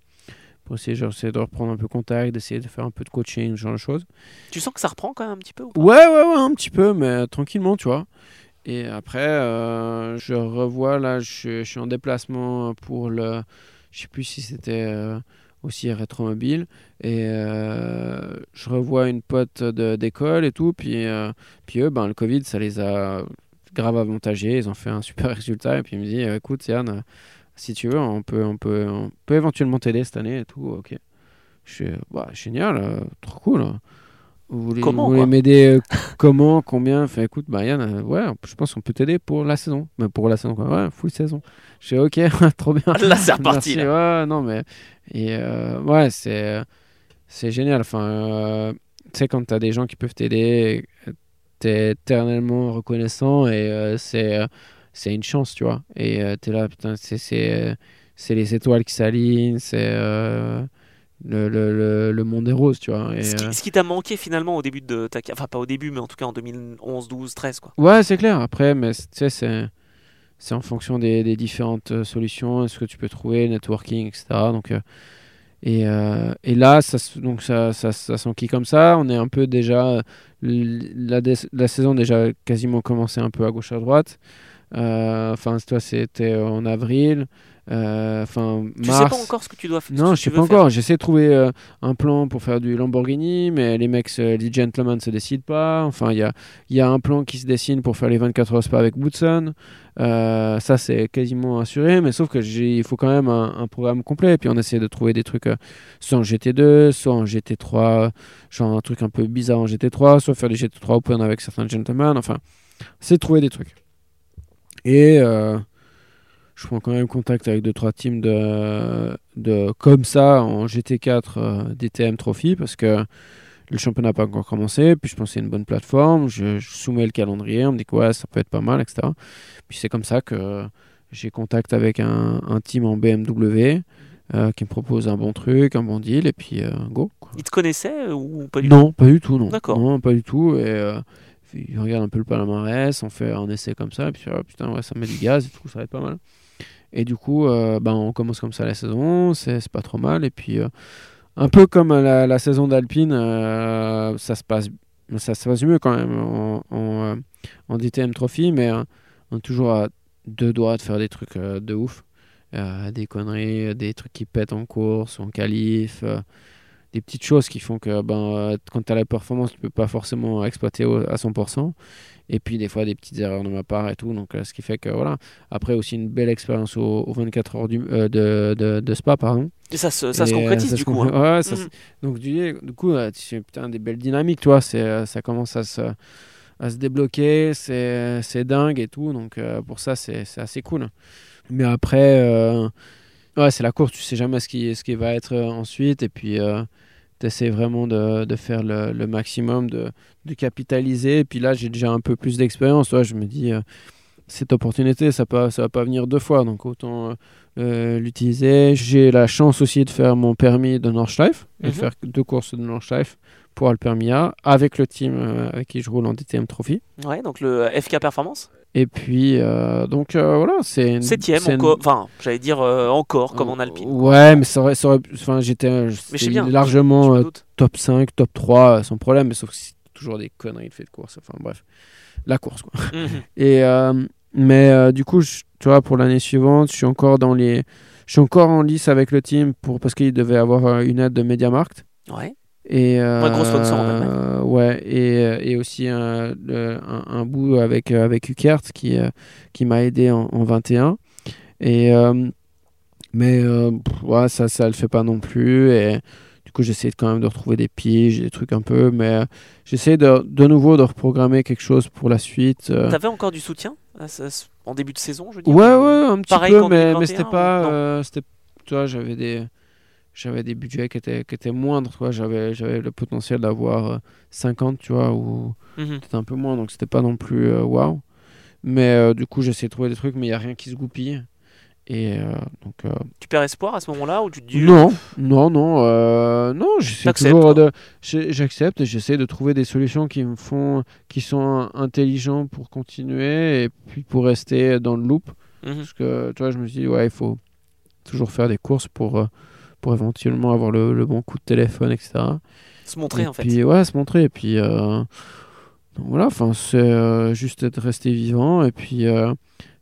pour essayer, de reprendre un peu contact, d'essayer de faire un peu de coaching, ce genre de choses. Tu sens que ça reprend quand même un petit peu ou pas? Ouais, ouais, ouais, un petit peu, mais tranquillement, tu vois. Et après, euh, je revois, là, je, je suis en déplacement pour le. Je sais plus si c'était euh, aussi Rétromobile. Et euh, je revois une pote d'école et tout. Puis, euh, puis eux, ben, le Covid, ça les a grave avantagés. Ils ont fait un super résultat. Et puis il me dit euh, écoute, Yann, si tu veux, on peut, on peut, on peut éventuellement t'aider cette année et tout. Ok. Je suis bah, génial, euh, trop cool. Vous voulez, Comment, vous voulez quoi m'aider euh, comment, combien? Enfin, écoute, bah, Yann, euh, ouais, je pense qu'on peut t'aider pour la saison. Mais pour la saison, quoi. Ouais, full saison. Je suis ok, trop bien. Là, c'est reparti. Merci, là. ouais, non, mais. Et euh, ouais, c'est, c'est génial. Enfin, tu sais, quand t'as des gens qui peuvent t'aider, t'es éternellement reconnaissant et c'est, c'est une chance, tu vois. Et euh, t'es là, putain, c'est, les étoiles qui s'alignent, c'est. euh, le, le, le, le monde est rose, tu vois. Et, Ce qui, euh, qui t'a manqué finalement au début de ta carrière, enfin pas au début, mais en tout cas en 2011, 12, 13 quoi. Ouais, c'est clair. Après, mais tu sais, c'est, c'est en fonction des, des différentes euh, solutions, ce que tu peux trouver, networking, etc. Donc, et, euh, et là, ça, donc ça, ça, ça s'enquille comme ça. On est un peu déjà. La, la saison déjà quasiment commencé un peu à gauche à droite. Euh, Enfin, toi, c'était en avril. Euh, Enfin, Tu mars. sais pas encore ce que tu dois faire. Non, je sais pas encore. J'essaie de trouver euh, un plan pour faire du Lamborghini, mais les mecs, euh, les gentlemen se décident pas. Enfin, il y a, il y a un plan qui se dessine pour faire les 24 heures spa avec Woodson. Ça, c'est quasiment assuré, mais sauf que il faut quand même un, un programme complet. Et puis on essaie de trouver des trucs soit en GT2, soit en GT3, genre un truc un peu bizarre en GT3, soit faire des GT3 open avec certains gentlemen. Enfin, c'est trouver des trucs. Et euh, je prends quand même contact avec deux trois teams de, de comme ça en GT4 euh, DTM Trophy parce que le championnat n'a pas encore commencé. Puis je pense que c'est une bonne plateforme. Je, je soumets le calendrier, on me dit que ouais, ça peut être pas mal, etc. Puis c'est comme ça que j'ai contact avec un, un team en BMW euh, qui me propose un bon truc, un bon deal, et puis euh, go. quoi. Il te connaissait euh, ou pas du tout? Non, pas du tout, non. D'accord. Non, pas du tout. Et il regarde un peu le palmarès, on fait un essai comme ça, et puis oh, putain, ouais, ça met du gaz et tout, ça va être pas mal. Et du coup, euh, ben, on commence comme ça la saison, c'est pas trop mal. Et puis, euh, un peu comme la, saison d'Alpine, euh, ça, se passe, ça se passe mieux quand même en DTM Trophy, mais on est toujours à deux doigts de faire des trucs de ouf. des conneries, des trucs qui pètent en course, en qualif des petites choses qui font que ben, quand tu as la performance, tu peux pas forcément exploiter à 100%. Et puis des fois des petites erreurs de ma part et tout. Donc ce qui fait que voilà. Après aussi une belle expérience aux, 24 heures du, de, de, de, Spa, pardon. Et ça, se, ça se concrétise du coup. Hein. Ouais, ça mhm. Donc du, du coup, tu putain, des belles dynamiques, tu vois. Ça commence à se, à se débloquer. C'est dingue et tout. Donc pour ça, c'est assez cool. Mais après ouais, c'est la course, tu sais jamais ce qui, ce qui va être euh, ensuite. Et puis, euh, tu essaies vraiment de, faire le, maximum, de, capitaliser. Et puis là, j'ai déjà un peu plus d'expérience. je me dis, euh, cette opportunité, ça ne ça va pas venir deux fois. Donc, autant l'utiliser. J'ai la chance aussi de faire mon permis de Nordschleife et de mhm. faire deux courses de Nordschleife pour le permis A avec le team avec qui je roule en DTM Trophy. Ouais, donc le FK Performance et puis, euh, donc euh, voilà, c'est. Septième, encore. Enfin, j'allais dire euh, encore, comme en Alpine. Ouais, mais ça aurait. Enfin, j'étais largement top 5, top 3, sans problème, mais sauf que c'est toujours des conneries de fait de course. Enfin, bref, la course, quoi. Mhm. Et, mais du coup, tu vois, pour l'année suivante, je suis encore dans les. Je suis encore en lice avec le team pour, parce qu'il devait avoir une aide de MediaMarkt. Ouais. Et, euh, gros sponsor en Ouais, et, euh, et aussi un, un, bout avec, euh, avec Ukert qui, qui m'a aidé en, 21. Et, mais ouais, ça, ça le fait pas non plus. Et coup, j'essaie quand même de retrouver des piges, des trucs un peu. Mais j'essaie de, de nouveau de reprogrammer quelque chose pour la suite. T'avais encore du soutien en début de saison, je dis Ouais, ouais, un petit peu, mais, mais c'était pas. c'était, tu vois, j'avais des j'avais des budgets qui étaient, qui étaient moindres. J'avais, j'avais le potentiel d'avoir 50, euh, tu vois, ou mhm. peut-être un peu moins, donc c'était pas non plus euh, waouh. Mais euh, du coup, j'essaie de trouver des trucs, mais il n'y a rien qui se goupille. Et donc, Tu perds espoir à ce moment-là ou tu dis Non, non, non, non. J'essaie toujours de, j'accepte et j'essaie de trouver des solutions qui me font, qui sont intelligentes pour continuer et puis pour rester dans le loop. Mhm. Parce que tu vois, je me dis ouais, il faut toujours faire des courses pour pour éventuellement avoir le, bon coup de téléphone, etc. Se montrer en puis, Ouais, se montrer. Et puis euh, voilà, enfin, c'est euh, juste être resté vivant et puis euh,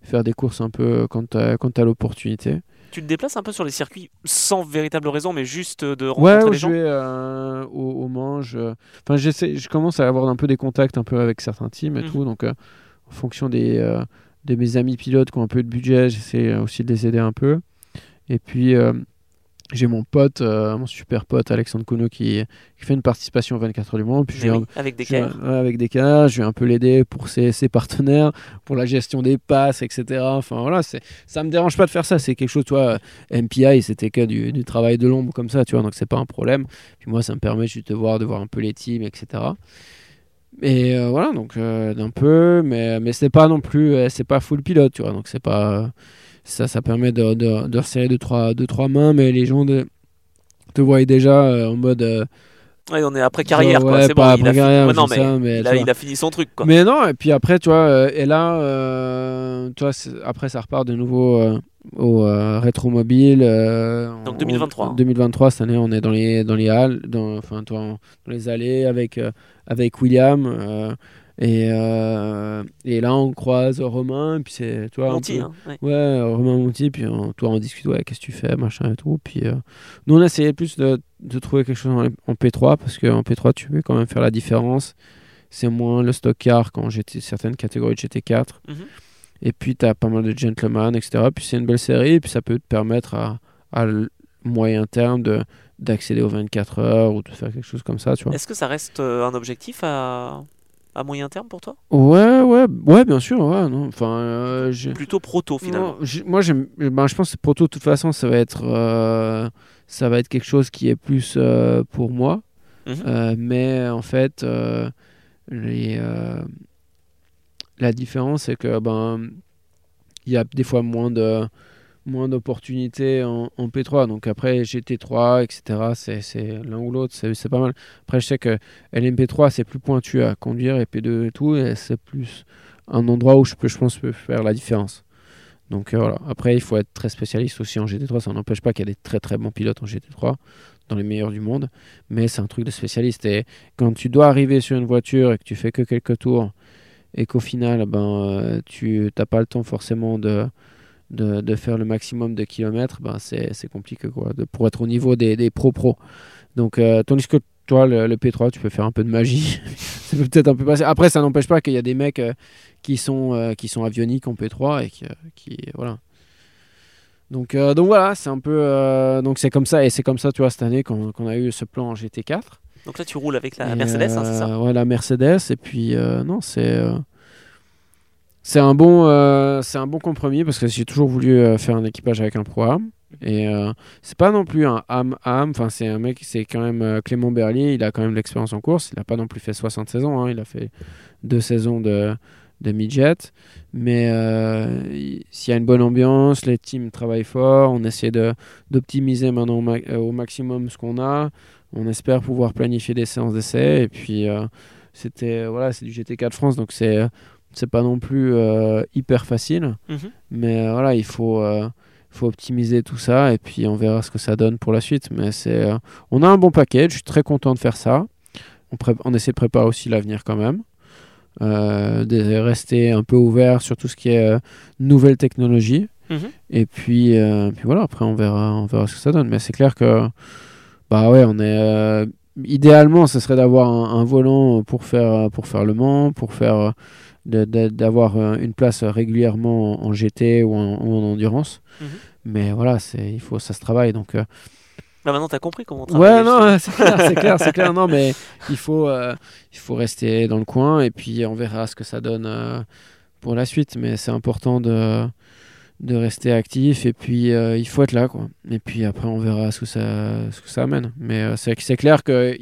faire des courses un peu quand tu as, l'opportunité. Tu te déplaces un peu sur les circuits sans véritable raison, mais juste de rencontrer ouais, les gens? Ouais, au, au Mange. Enfin, je commence à avoir un peu des contacts un peu avec certains teams et mhm. tout. Donc, en fonction des, de mes amis pilotes qui ont un peu de budget, j'essaie aussi de les aider un peu. Et puis, j'ai mon pote, euh, mon super pote Alexandre Kuno qui, qui, fait une participation 24 heures du monde. Puis avec des cas. avec des cas, je vais un peu l'aider pour ses, ses, partenaires, pour la gestion des passes, etc. Enfin voilà, ça me dérange pas de faire ça. C'est quelque chose, toi, MPI, c'était que du, du, travail de l'ombre comme ça, tu vois, donc c'est pas un problème. Puis moi, ça me permet juste de voir, de voir un peu les teams, etc. Et euh, voilà, donc euh, d'un peu, mais, mais c'est pas non plus, c'est pas full pilote, tu vois, donc c'est pas ça, ça permet de, de, de resserrer deux trois, deux, trois mains, mais les gens de, te voient déjà euh, en mode. Euh, ouais, on est après carrière, quoi. C'est bon, il, a carrière, non, mais, ça, mais il, a, il, a, fini son truc, quoi. Mais non, et puis après, tu vois, euh, et là, euh, tu vois, après, ça repart de nouveau au rétro mobile. Donc 2023. 2023, cette année, on est dans les, dans les halles, dans, enfin, toi, dans les allées avec, avec William. Et, euh, et là, on croise Romain, puis c'est, toi, Monty, hein, ouais. Romain Monty, puis on, toi, on discute, ouais, qu'est-ce que tu fais, machin et tout. Puis euh, nous, on a essayé plus de, de trouver quelque chose en, P3, parce qu'en P3, tu peux quand même faire la différence. C'est moins le stock car quand j'étais certaines catégories de GT4. Mhm. Et puis, tu as pas mal de gentlemen, etc. Puis c'est une belle série, et puis ça peut te permettre à, à moyen terme de d'accéder aux 24 heures ou de faire quelque chose comme ça, tu vois. Est-ce que ça reste euh, un objectif à à moyen terme pour toi Ouais, ouais, ouais, bien sûr. Ouais, non. Enfin, euh, plutôt proto finalement. moi, j'aime. Ben, je pense que proto, de toute façon, ça va être, euh, ça va être quelque chose qui est plus euh, pour moi. Mhm. mais en fait, les, la différence, c'est que ben, il y a des fois moins de moins d'opportunités en, en P3. Donc après GT3, etc. C'est, l'un ou l'autre, c'est, pas mal. Après, je sais que LMP3, c'est plus pointu à conduire et P2 et tout, c'est plus un endroit où je, peux, je pense peut faire la différence. Donc euh, voilà. Après, il faut être très spécialiste aussi en GT3. Ça n'empêche pas qu'il y a des très très bons pilotes en GT3, dans les meilleurs du monde. Mais c'est un truc de spécialiste. Et quand tu dois arriver sur une voiture et que tu fais que quelques tours et qu'au final, ben, euh, tu n'as pas le temps forcément de, de, de, faire le maximum de kilomètres, ben, c'est, c'est compliqué quoi, de, pour être au niveau des, des pro-pro. Donc, euh, tandis que toi, le, le, P3, tu peux faire un peu de magie. ça peut peut-être un peu passer. Après, ça n'empêche pas qu'il y a des mecs euh, qui, sont, euh, qui sont avioniques en P3 et qui. qui voilà. Donc, donc voilà, c'est un peu. donc c'est comme ça. Et c'est comme ça, tu vois, cette année qu'on, a eu ce plan en GT4. Donc là, tu roules avec la Et, Mercedes, hein, c'est ça? Ouais, la Mercedes. Et puis, non, c'est. C'est un, bon, euh, c'est un bon compromis parce que j'ai toujours voulu euh, faire un équipage avec un pro-am. Et euh, c'est pas non plus un am am, enfin c'est un mec, c'est quand même euh, Clément Berlier, il a quand même l'expérience en course, il a pas non plus fait 60 saisons, hein, il a fait deux saisons de, de midget, mais il- s'il y a une bonne ambiance, les teams travaillent fort, on essaie de d'optimiser maintenant au, ma- au maximum ce qu'on a, on espère pouvoir planifier des séances d'essai, et puis c'était, voilà, c'est du GT4 France, donc c'est c'est pas non plus euh, hyper facile, Mhm. mais euh, voilà, il faut, euh, faut optimiser tout ça et puis on verra ce que ça donne pour la suite. Mais c'est, euh, on a un bon package, je suis très content de faire ça. On, pré- on essaie de préparer aussi l'avenir quand même. De rester un peu ouvert sur tout ce qui est nouvelles technologies. Mhm. Et puis, puis voilà, après on verra, on verra ce que ça donne. Mais c'est clair que, bah ouais, on est. idéalement, ce serait d'avoir un, un volant pour faire, pour faire le Mans, pour faire. D'avoir euh, une place régulièrement en, en GT ou en, ou en endurance. Mhm. Mais voilà, il faut, ça se travaille. Donc, euh, Bah maintenant, t'as compris comment travailler. Ouais, non, c'est clair, c'est clair, c'est clair. Non, mais il faut, euh, il faut rester dans le coin et puis on verra ce que ça donne euh, pour la suite. Mais c'est important de, de rester actif et puis euh, il faut être là, quoi. Et puis après, on verra ce que ça, ce que ça amène. Mais euh, c'est, c'est clair que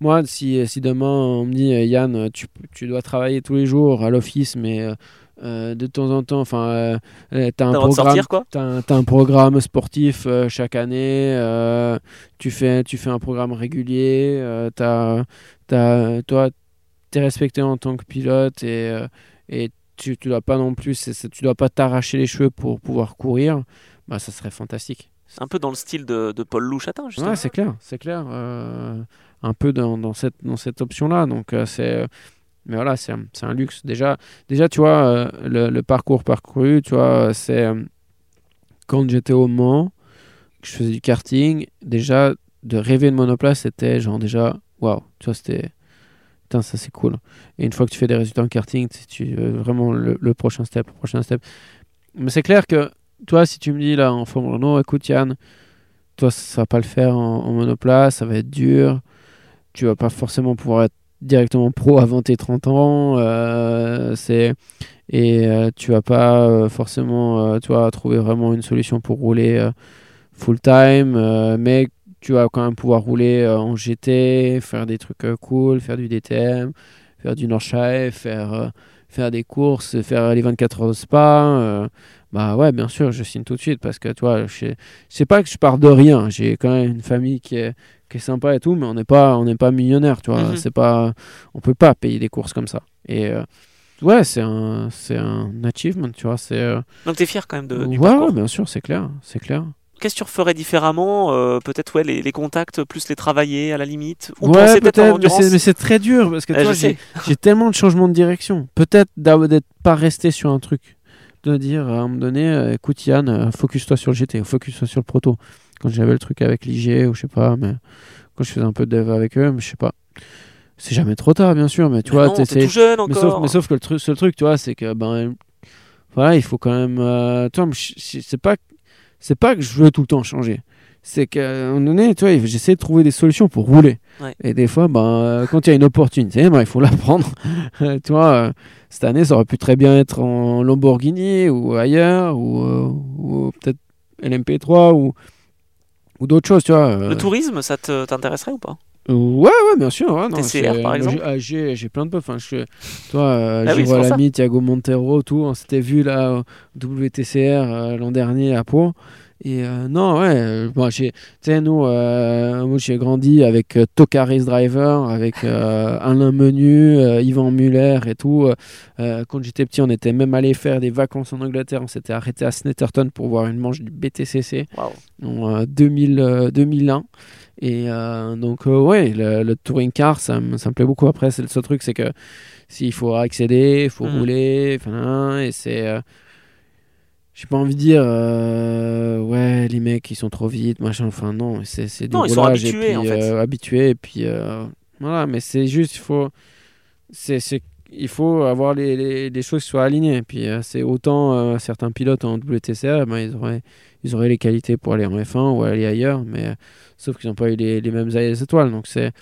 moi, si, si demain on me dit, euh, Yann, tu, tu dois travailler tous les jours à l'office, mais euh, de temps en temps, enfin, t'as un programme T'as un, programme sportif chaque année, tu, fais, tu fais un programme régulier, t'as- toi, tu es respecté en tant que pilote et, et tu ne dois pas non plus, c'est- tu dois pas t'arracher les cheveux pour pouvoir courir, bah, ça serait fantastique. C'est un peu dans le style de, de Paul Louchatin, justement. Ouais, c'est clair, c'est clair. euh, un peu dans, dans cette, dans cette option-là. Donc, euh, c'est. Mais voilà, c'est un, c'est un luxe. Déjà, déjà tu vois, euh, le, le parcours parcouru, tu vois, c'est. euh, quand j'étais au Mans, que je faisais du karting, déjà, de rêver de monoplace, c'était genre déjà. Waouh, tu vois, c'était. Ça c'est cool. Et une fois que tu fais des résultats en karting, tu, euh, vraiment le, prochain step, prochain step. Mais c'est clair que, toi, si tu me dis là en Formule 1, non, écoute Yann, toi, ça va pas le faire en, monoplace, ça va être dur. Tu vas pas forcément pouvoir être directement pro avant tes 30 ans. euh, c'est et euh, tu vas pas euh, forcément, vois, trouver vraiment une solution pour rouler full time, mais tu vas quand même pouvoir rouler euh, en GT, faire des trucs euh, cool, faire du DTM, faire du Nordschleife, faire euh, faire des courses, faire les 24 heures de spa. bah ouais, bien sûr, je signe tout de suite parce que toi, je sais- c'est pas que je pars de rien. J'ai quand même une famille qui est, qui est sympa et tout, mais on n'est pas, on n'est pas millionnaire, tu vois. Mhm. C'est pas, on peut pas payer des courses comme ça. Et ouais, c'est un, c'est un achievement, tu vois. C'est Donc t'es fier quand même de, du ouais, parcours. ouais, bien sûr, c'est clair, c'est clair. Qu'est-ce que tu referais différemment euh, Peut-être ouais, les, les contacts, plus les travailler à la limite? Ou ouais, peut-être mais c'est, mais c'est très dur parce que Eh, j'ai, tellement de changements de direction. Peut-être d'être pas resté sur un truc. De dire à un moment donné, euh, écoute Yann, euh, focus-toi sur le GT, focus-toi sur le proto. Quand j'avais le truc avec l'IG ou je sais pas, mais quand je faisais un peu de dev avec eux, mais je sais pas. C'est jamais trop tard, bien sûr, mais tu Mais vois, t'es- tout jeune mais encore. sauf, mais sauf que le truc, seul truc, tu vois, c'est que ben voilà, il faut quand même. euh, c'est pas, c'est pas que je veux tout le temps changer. C'est qu'à un moment donné, tu vois, j'essaie de trouver des solutions pour rouler. Ouais. Et des fois, ben, euh, quand il y a une opportunité, ben, il faut la prendre. tu vois, euh, cette année, ça aurait pu très bien être en Lamborghini ou ailleurs, ou, euh, ou peut-être LMP3 ou, ou d'autres choses, tu vois. euh. Le tourisme, ça t'intéresserait ou pas? Ouais, ouais, bien sûr. Ouais, non, TCR, par exemple j'ai- ah, J'ai plein de potes. Enfin, je, toi, euh, Ah oui. Lamy, Thiago Montero, tout. On s'était vu là au WTCR euh, l'an dernier à Pau. Et euh, non, ouais. euh, bon, j'ai- tu sais, nous, euh, moi, j'ai grandi avec euh, Toka Race Driver, avec euh, Alain Menu, euh, Yvan Muller et tout. Euh, euh, quand j'étais petit, on était même allé faire des vacances en Angleterre. On s'était arrêté à Snetterton pour voir une manche du BTCC Waouh. en euh, 2000, euh, 2001. Et euh, donc, euh, ouais, le, le touring car, ça, me- ça me plaît beaucoup. Après, c'est le seul truc, c'est que s'il faut accéder, il faut Mhm. rouler, et c'est. J'ai pas envie de dire, euh, ouais, les mecs, ils sont trop vite, machin. Enfin, non, c'est c'est du Non, ils sont habitués, et puis, en fait. euh, habitués, et puis euh, voilà, mais c'est juste, il faut. c'est c'est- il faut avoir les, les, les choses qui soient alignées. Et puis, euh, c'est autant certains pilotes en WTCR, ben, ils, auraient, ils auraient les qualités pour aller en F1 ou aller ailleurs, mais sauf qu'ils n'ont pas eu les, les mêmes étoiles. Donc, c'est.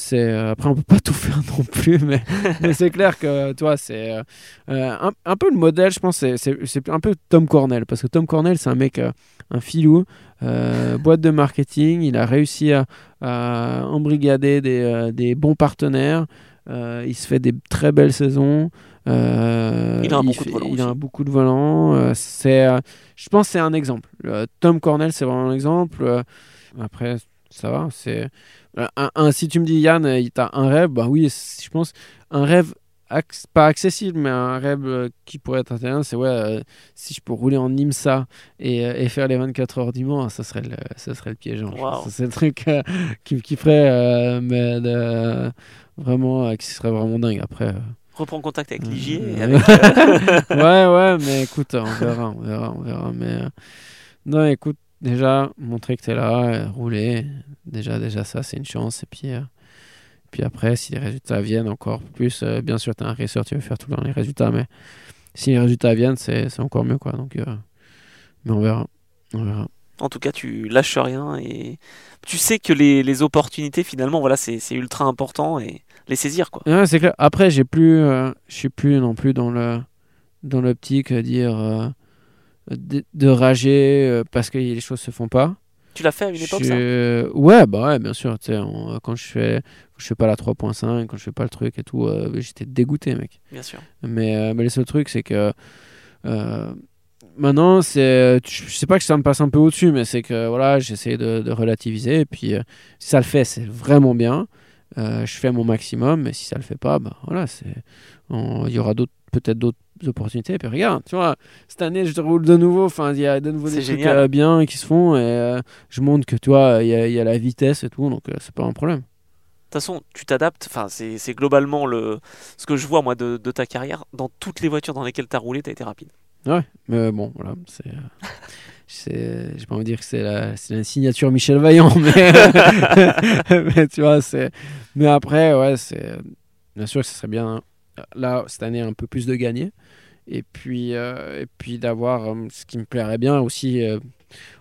C'est, euh, après, on peut pas tout faire non plus, mais, mais c'est clair que toi, c'est euh, euh, un, un peu le modèle, je pense, c'est, un peu Tom Cornell, parce que Tom Cornell, c'est un mec, euh, un filou, euh, boîte de marketing, il a réussi à, à embrigader des, des bons partenaires, il se fait des très belles saisons. Il a fait- il a beaucoup de volant. euh, c'est, je pense c'est un exemple. Tom Cornell, c'est vraiment un exemple. Après, ça va. C'est euh, un, un- si tu me dis Yann, euh, t'as un rêve, bah oui, je pense un rêve pas accessible, mais un rêve euh, qui pourrait être intéressant, c'est ouais, euh, si je peux rouler en IMSA et, euh, et faire les 24 heures du Mans, ça serait le, ça serait le piégeant. Wow. Ça, C'est le truc qui, qui ferait, mais vraiment, qui serait vraiment dingue. Après, Reprends contact avec Ligier. avec, ouais, ouais, mais écoute, on verra, on verra, on verra. Mais non, écoute, déjà, montrer que tu es là, euh, rouler, déjà, déjà ça, c'est une chance. Et puis, euh, puis après, si les résultats viennent encore plus, euh, bien sûr, tu es un racer, tu veux faire tout dans les résultats, mais si les résultats viennent, c'est encore mieux, quoi. Donc, mais on verra, on verra. En tout cas, tu lâches rien et tu sais que les, les opportunités, finalement, voilà, c'est ultra important et les saisir, quoi. Ouais, c'est clair. Après, j'ai plus, je suis plus non plus dans le dans l'optique dire de, de rager euh, parce que les choses se font pas. Tu l'as fait à une époque, ça? Je- Ouais, bah ouais, bien sûr. on- quand je fais, je fais pas la 3.5, quand je fais pas le truc et tout, euh, j'étais dégoûté, mec. Bien sûr. Mais, euh, mais le seul truc, c'est que euh, maintenant, c'est, je sais pas que ça me passe un peu au-dessus, mais c'est que voilà, j'essaie de, de relativiser. Et puis, euh, si ça le fait, c'est vraiment bien. Euh, je fais mon maximum, mais si ça le fait pas, bah voilà, c'est, il y aura d'autres, peut-être d'autres opportunités. Et puis regarde, tu vois, cette année, je roule de nouveau. Enfin, il y a de nouveau des trucs génial. euh, bien qui se font et euh, je montre que tu vois, il y, a- il y a la vitesse et tout, donc euh, c'est pas un problème. De toute façon, tu t'adaptes. Enfin, c'est globalement le ce que je vois moi de, de ta carrière. Dans toutes les voitures dans lesquelles tu as roulé, tu as été rapide. Ouais, mais bon, voilà, c'est. J'ai pas envie de dire que c'est la, la signature Michel Vaillant, mais, mais tu vois, c'est. Mais après, ouais, c'est. Bien sûr que ce serait bien, là, cette année, un peu plus de gagner. Et puis, euh, puis d'avoir euh, ce qui me plairait bien aussi, euh,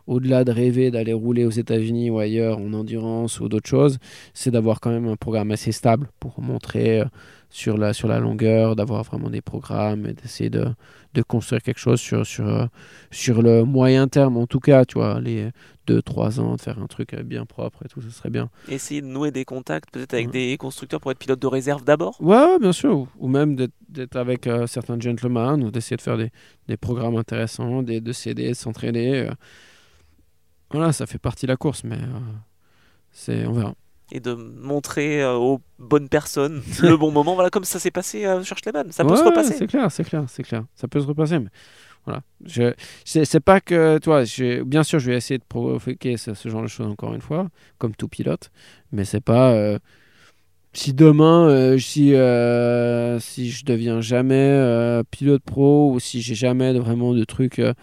au-delà de rêver d'aller rouler aux États-Unis ou ailleurs en endurance ou d'autres choses, c'est d'avoir quand même un programme assez stable pour montrer sur, la, sur la longueur, d'avoir vraiment des programmes et d'essayer de, de construire quelque chose sur, sur, euh, sur le moyen terme, en tout cas, tu vois, les 2-3 ans, de faire un truc euh, bien propre et tout, ce serait bien. Essayer de nouer des contacts, peut-être avec Ouais. des constructeurs pour être pilote de réserve d'abord? Ouais, bien sûr, ou, ou même d'être- d'être avec euh, certains gentlemen, ou d'essayer de faire des, des programmes intéressants, des, de s'aider, de s'entraîner. euh. Voilà, ça fait partie de la course, mais euh, c'est, on verra. Et de montrer euh, aux bonnes personnes le bon moment. Voilà, comme ça s'est passé à Schleman. Ça peut se repasser. C'est clair, c'est clair, c'est clair. Ça peut se repasser, mais voilà. Je, c'est, c'est pas que, toi, je, bien sûr, je vais essayer de provoquer ce, ce genre de choses encore une fois, comme tout pilote, mais c'est pas. euh, si demain, euh, si, euh, si je deviens jamais euh, pilote pro ou si j'ai jamais vraiment de trucs euh,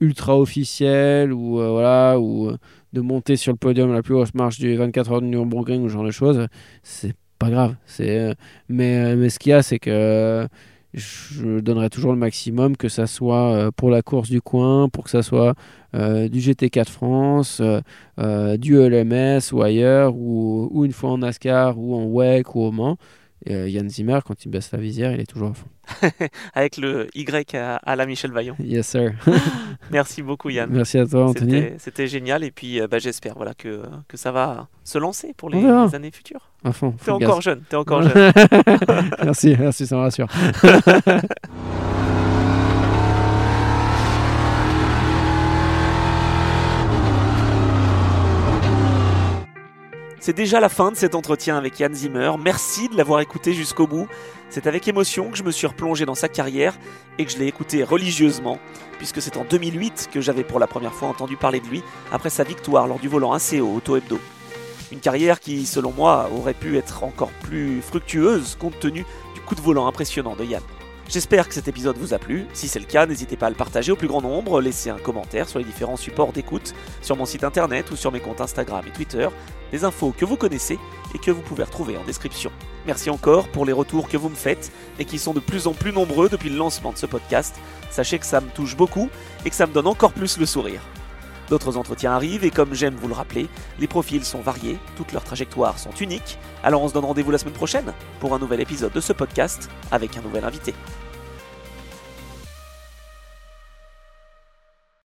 ultra officiels ou euh, voilà ou euh, de monter sur le podium la plus haute marche du 24 heures de Nürburgring ou ce genre de choses, c'est pas grave. C'est euh, mais euh, mais ce qu'il y a, c'est que je donnerai toujours le maximum, que ça soit euh, pour la course du coin, pour que ça soit du GT4 France, du LMS ou ailleurs, ou, ou une fois en NASCAR, ou en WEC, ou au Mans. Euh, Yann Zimmer, quand il baisse la visière, il est toujours à fond. Avec le Y à, à la Michel Vaillant. Yes, sir. Merci beaucoup, Yann. Merci à toi, Anthony. C'était- génial. Et puis, euh, bah, j'espère voilà, que, que ça va se lancer pour les, années futures. À fond. T'es full gaz. encore jeune. T'es encore jeune. merci, merci, ça me rassure. C'est déjà la fin de cet entretien avec Yann Zimmer. Merci de l'avoir écouté jusqu'au bout. C'est avec émotion que je me suis replongé dans sa carrière et que je l'ai écouté religieusement, puisque c'est en 2008 que j'avais pour la première fois entendu parler de lui après sa victoire lors du volant AC au Auto Hebdo. Une carrière qui, selon moi, aurait pu être encore plus fructueuse compte tenu du coup de volant impressionnant de Yann. J'espère que cet épisode vous a plu. Si c'est le cas, n'hésitez pas à le partager au plus grand nombre, laissez un commentaire sur les différents supports d'écoute, sur mon site internet ou sur mes comptes Instagram et Twitter, des infos que vous connaissez et que vous pouvez retrouver en description. Merci encore pour les retours que vous me faites et qui sont de plus en plus nombreux depuis le lancement de ce podcast. Sachez que ça me touche beaucoup et que ça me donne encore plus le sourire. D'autres entretiens arrivent et comme j'aime vous le rappeler, les profils sont variés, toutes leurs trajectoires sont uniques. Alors on se donne rendez-vous la semaine prochaine pour un nouvel épisode de ce podcast avec un nouvel invité.